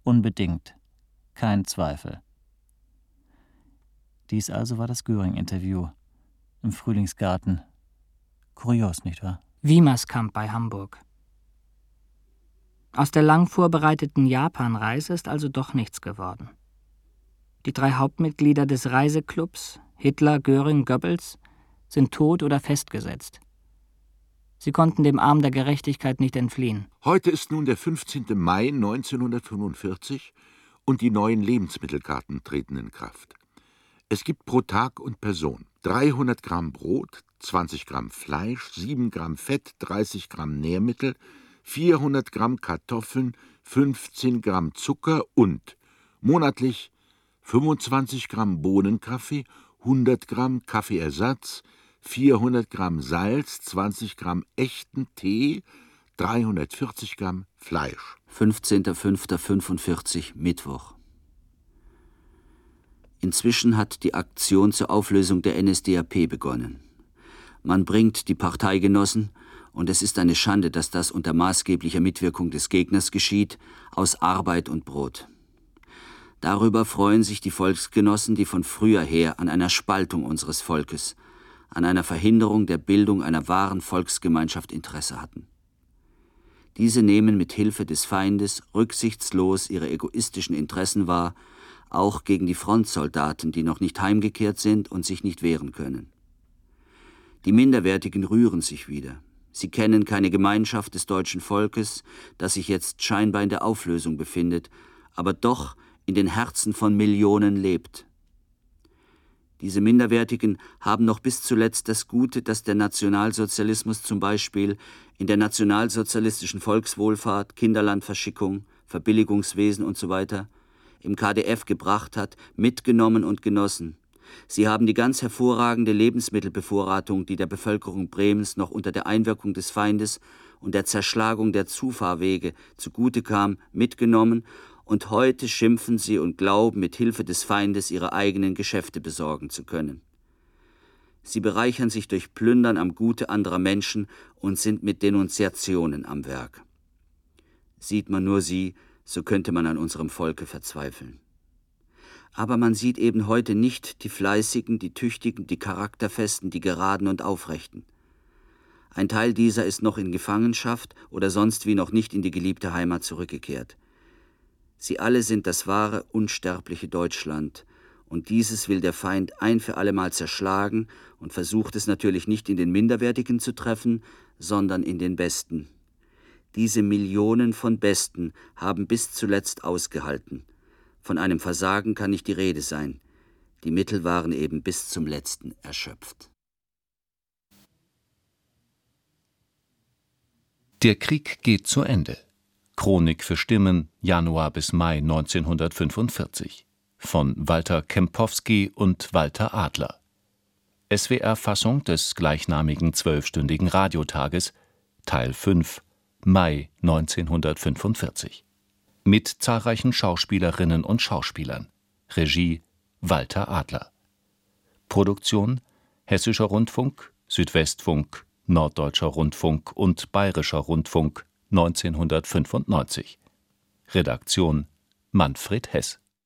Unbedingt. Kein Zweifel. Dies also war das Göring-Interview im Frühlingsgarten. Kurios, nicht wahr? Wiemerskamp bei Hamburg. Aus der lang vorbereiteten Japanreise ist also doch nichts geworden. Die drei Hauptmitglieder des Reiseclubs, Hitler, Göring, Goebbels, sind tot oder festgesetzt. Sie konnten dem Arm der Gerechtigkeit nicht entfliehen. Heute ist nun der 15. Mai 1945 und die neuen Lebensmittelkarten treten in Kraft. Es gibt pro Tag und Person 300 Gramm Brot, 20 Gramm Fleisch, 7 Gramm Fett, 30 Gramm Nährmittel, 400 Gramm Kartoffeln, 15 Gramm Zucker und monatlich 25 Gramm Bohnenkaffee, 100 Gramm Kaffeeersatz, 400 Gramm Salz, 20 Gramm echten Tee, 340 Gramm Fleisch. 15.05.45 Mittwoch. Inzwischen hat die Aktion zur Auflösung der NSDAP begonnen. Man bringt die Parteigenossen, und es ist eine Schande, dass das unter maßgeblicher Mitwirkung des Gegners geschieht, aus Arbeit und Brot. Darüber freuen sich die Volksgenossen, die von früher her an einer Spaltung unseres Volkes, an einer Verhinderung der Bildung einer wahren Volksgemeinschaft Interesse hatten. Diese nehmen mit Hilfe des Feindes rücksichtslos ihre egoistischen Interessen wahr, auch gegen die Frontsoldaten, die noch nicht heimgekehrt sind und sich nicht wehren können. Die Minderwertigen rühren sich wieder. Sie kennen keine Gemeinschaft des deutschen Volkes, das sich jetzt scheinbar in der Auflösung befindet, aber doch in den Herzen von Millionen lebt. Diese Minderwertigen haben noch bis zuletzt das Gute, das der Nationalsozialismus zum Beispiel in der nationalsozialistischen Volkswohlfahrt, Kinderlandverschickung, Verbilligungswesen usw. So im KDF gebracht hat, mitgenommen und genossen. Sie haben die ganz hervorragende Lebensmittelbevorratung, die der Bevölkerung Bremens noch unter der Einwirkung des Feindes und der Zerschlagung der Zufahrwege zugute kam, mitgenommen und heute schimpfen sie und glauben, mit Hilfe des Feindes ihre eigenen Geschäfte besorgen zu können. Sie bereichern sich durch Plündern am Gute anderer Menschen und sind mit Denunziationen am Werk. Sieht man nur sie, so könnte man an unserem Volke verzweifeln. Aber man sieht eben heute nicht die Fleißigen, die Tüchtigen, die Charakterfesten, die Geraden und Aufrechten. Ein Teil dieser ist noch in Gefangenschaft oder sonst wie noch nicht in die geliebte Heimat zurückgekehrt. Sie alle sind das wahre, unsterbliche Deutschland, und dieses will der Feind ein für allemal zerschlagen und versucht es natürlich nicht in den Minderwertigen zu treffen, sondern in den Besten. Diese Millionen von Besten haben bis zuletzt ausgehalten. Von einem Versagen kann nicht die Rede sein. Die Mittel waren eben bis zum letzten erschöpft. Der Krieg geht zu Ende. Chronik für Stimmen, Januar bis Mai 1945. von Walter Kempowski und Walter Adler. SWR-Fassung des gleichnamigen zwölfstündigen Radiotages, Teil 5, Mai 1945. Mit zahlreichen Schauspielerinnen und Schauspielern. Regie Walter Adler. Produktion Hessischer Rundfunk, Südwestfunk, Norddeutscher Rundfunk und Bayerischer Rundfunk 1995. Redaktion Manfred Hess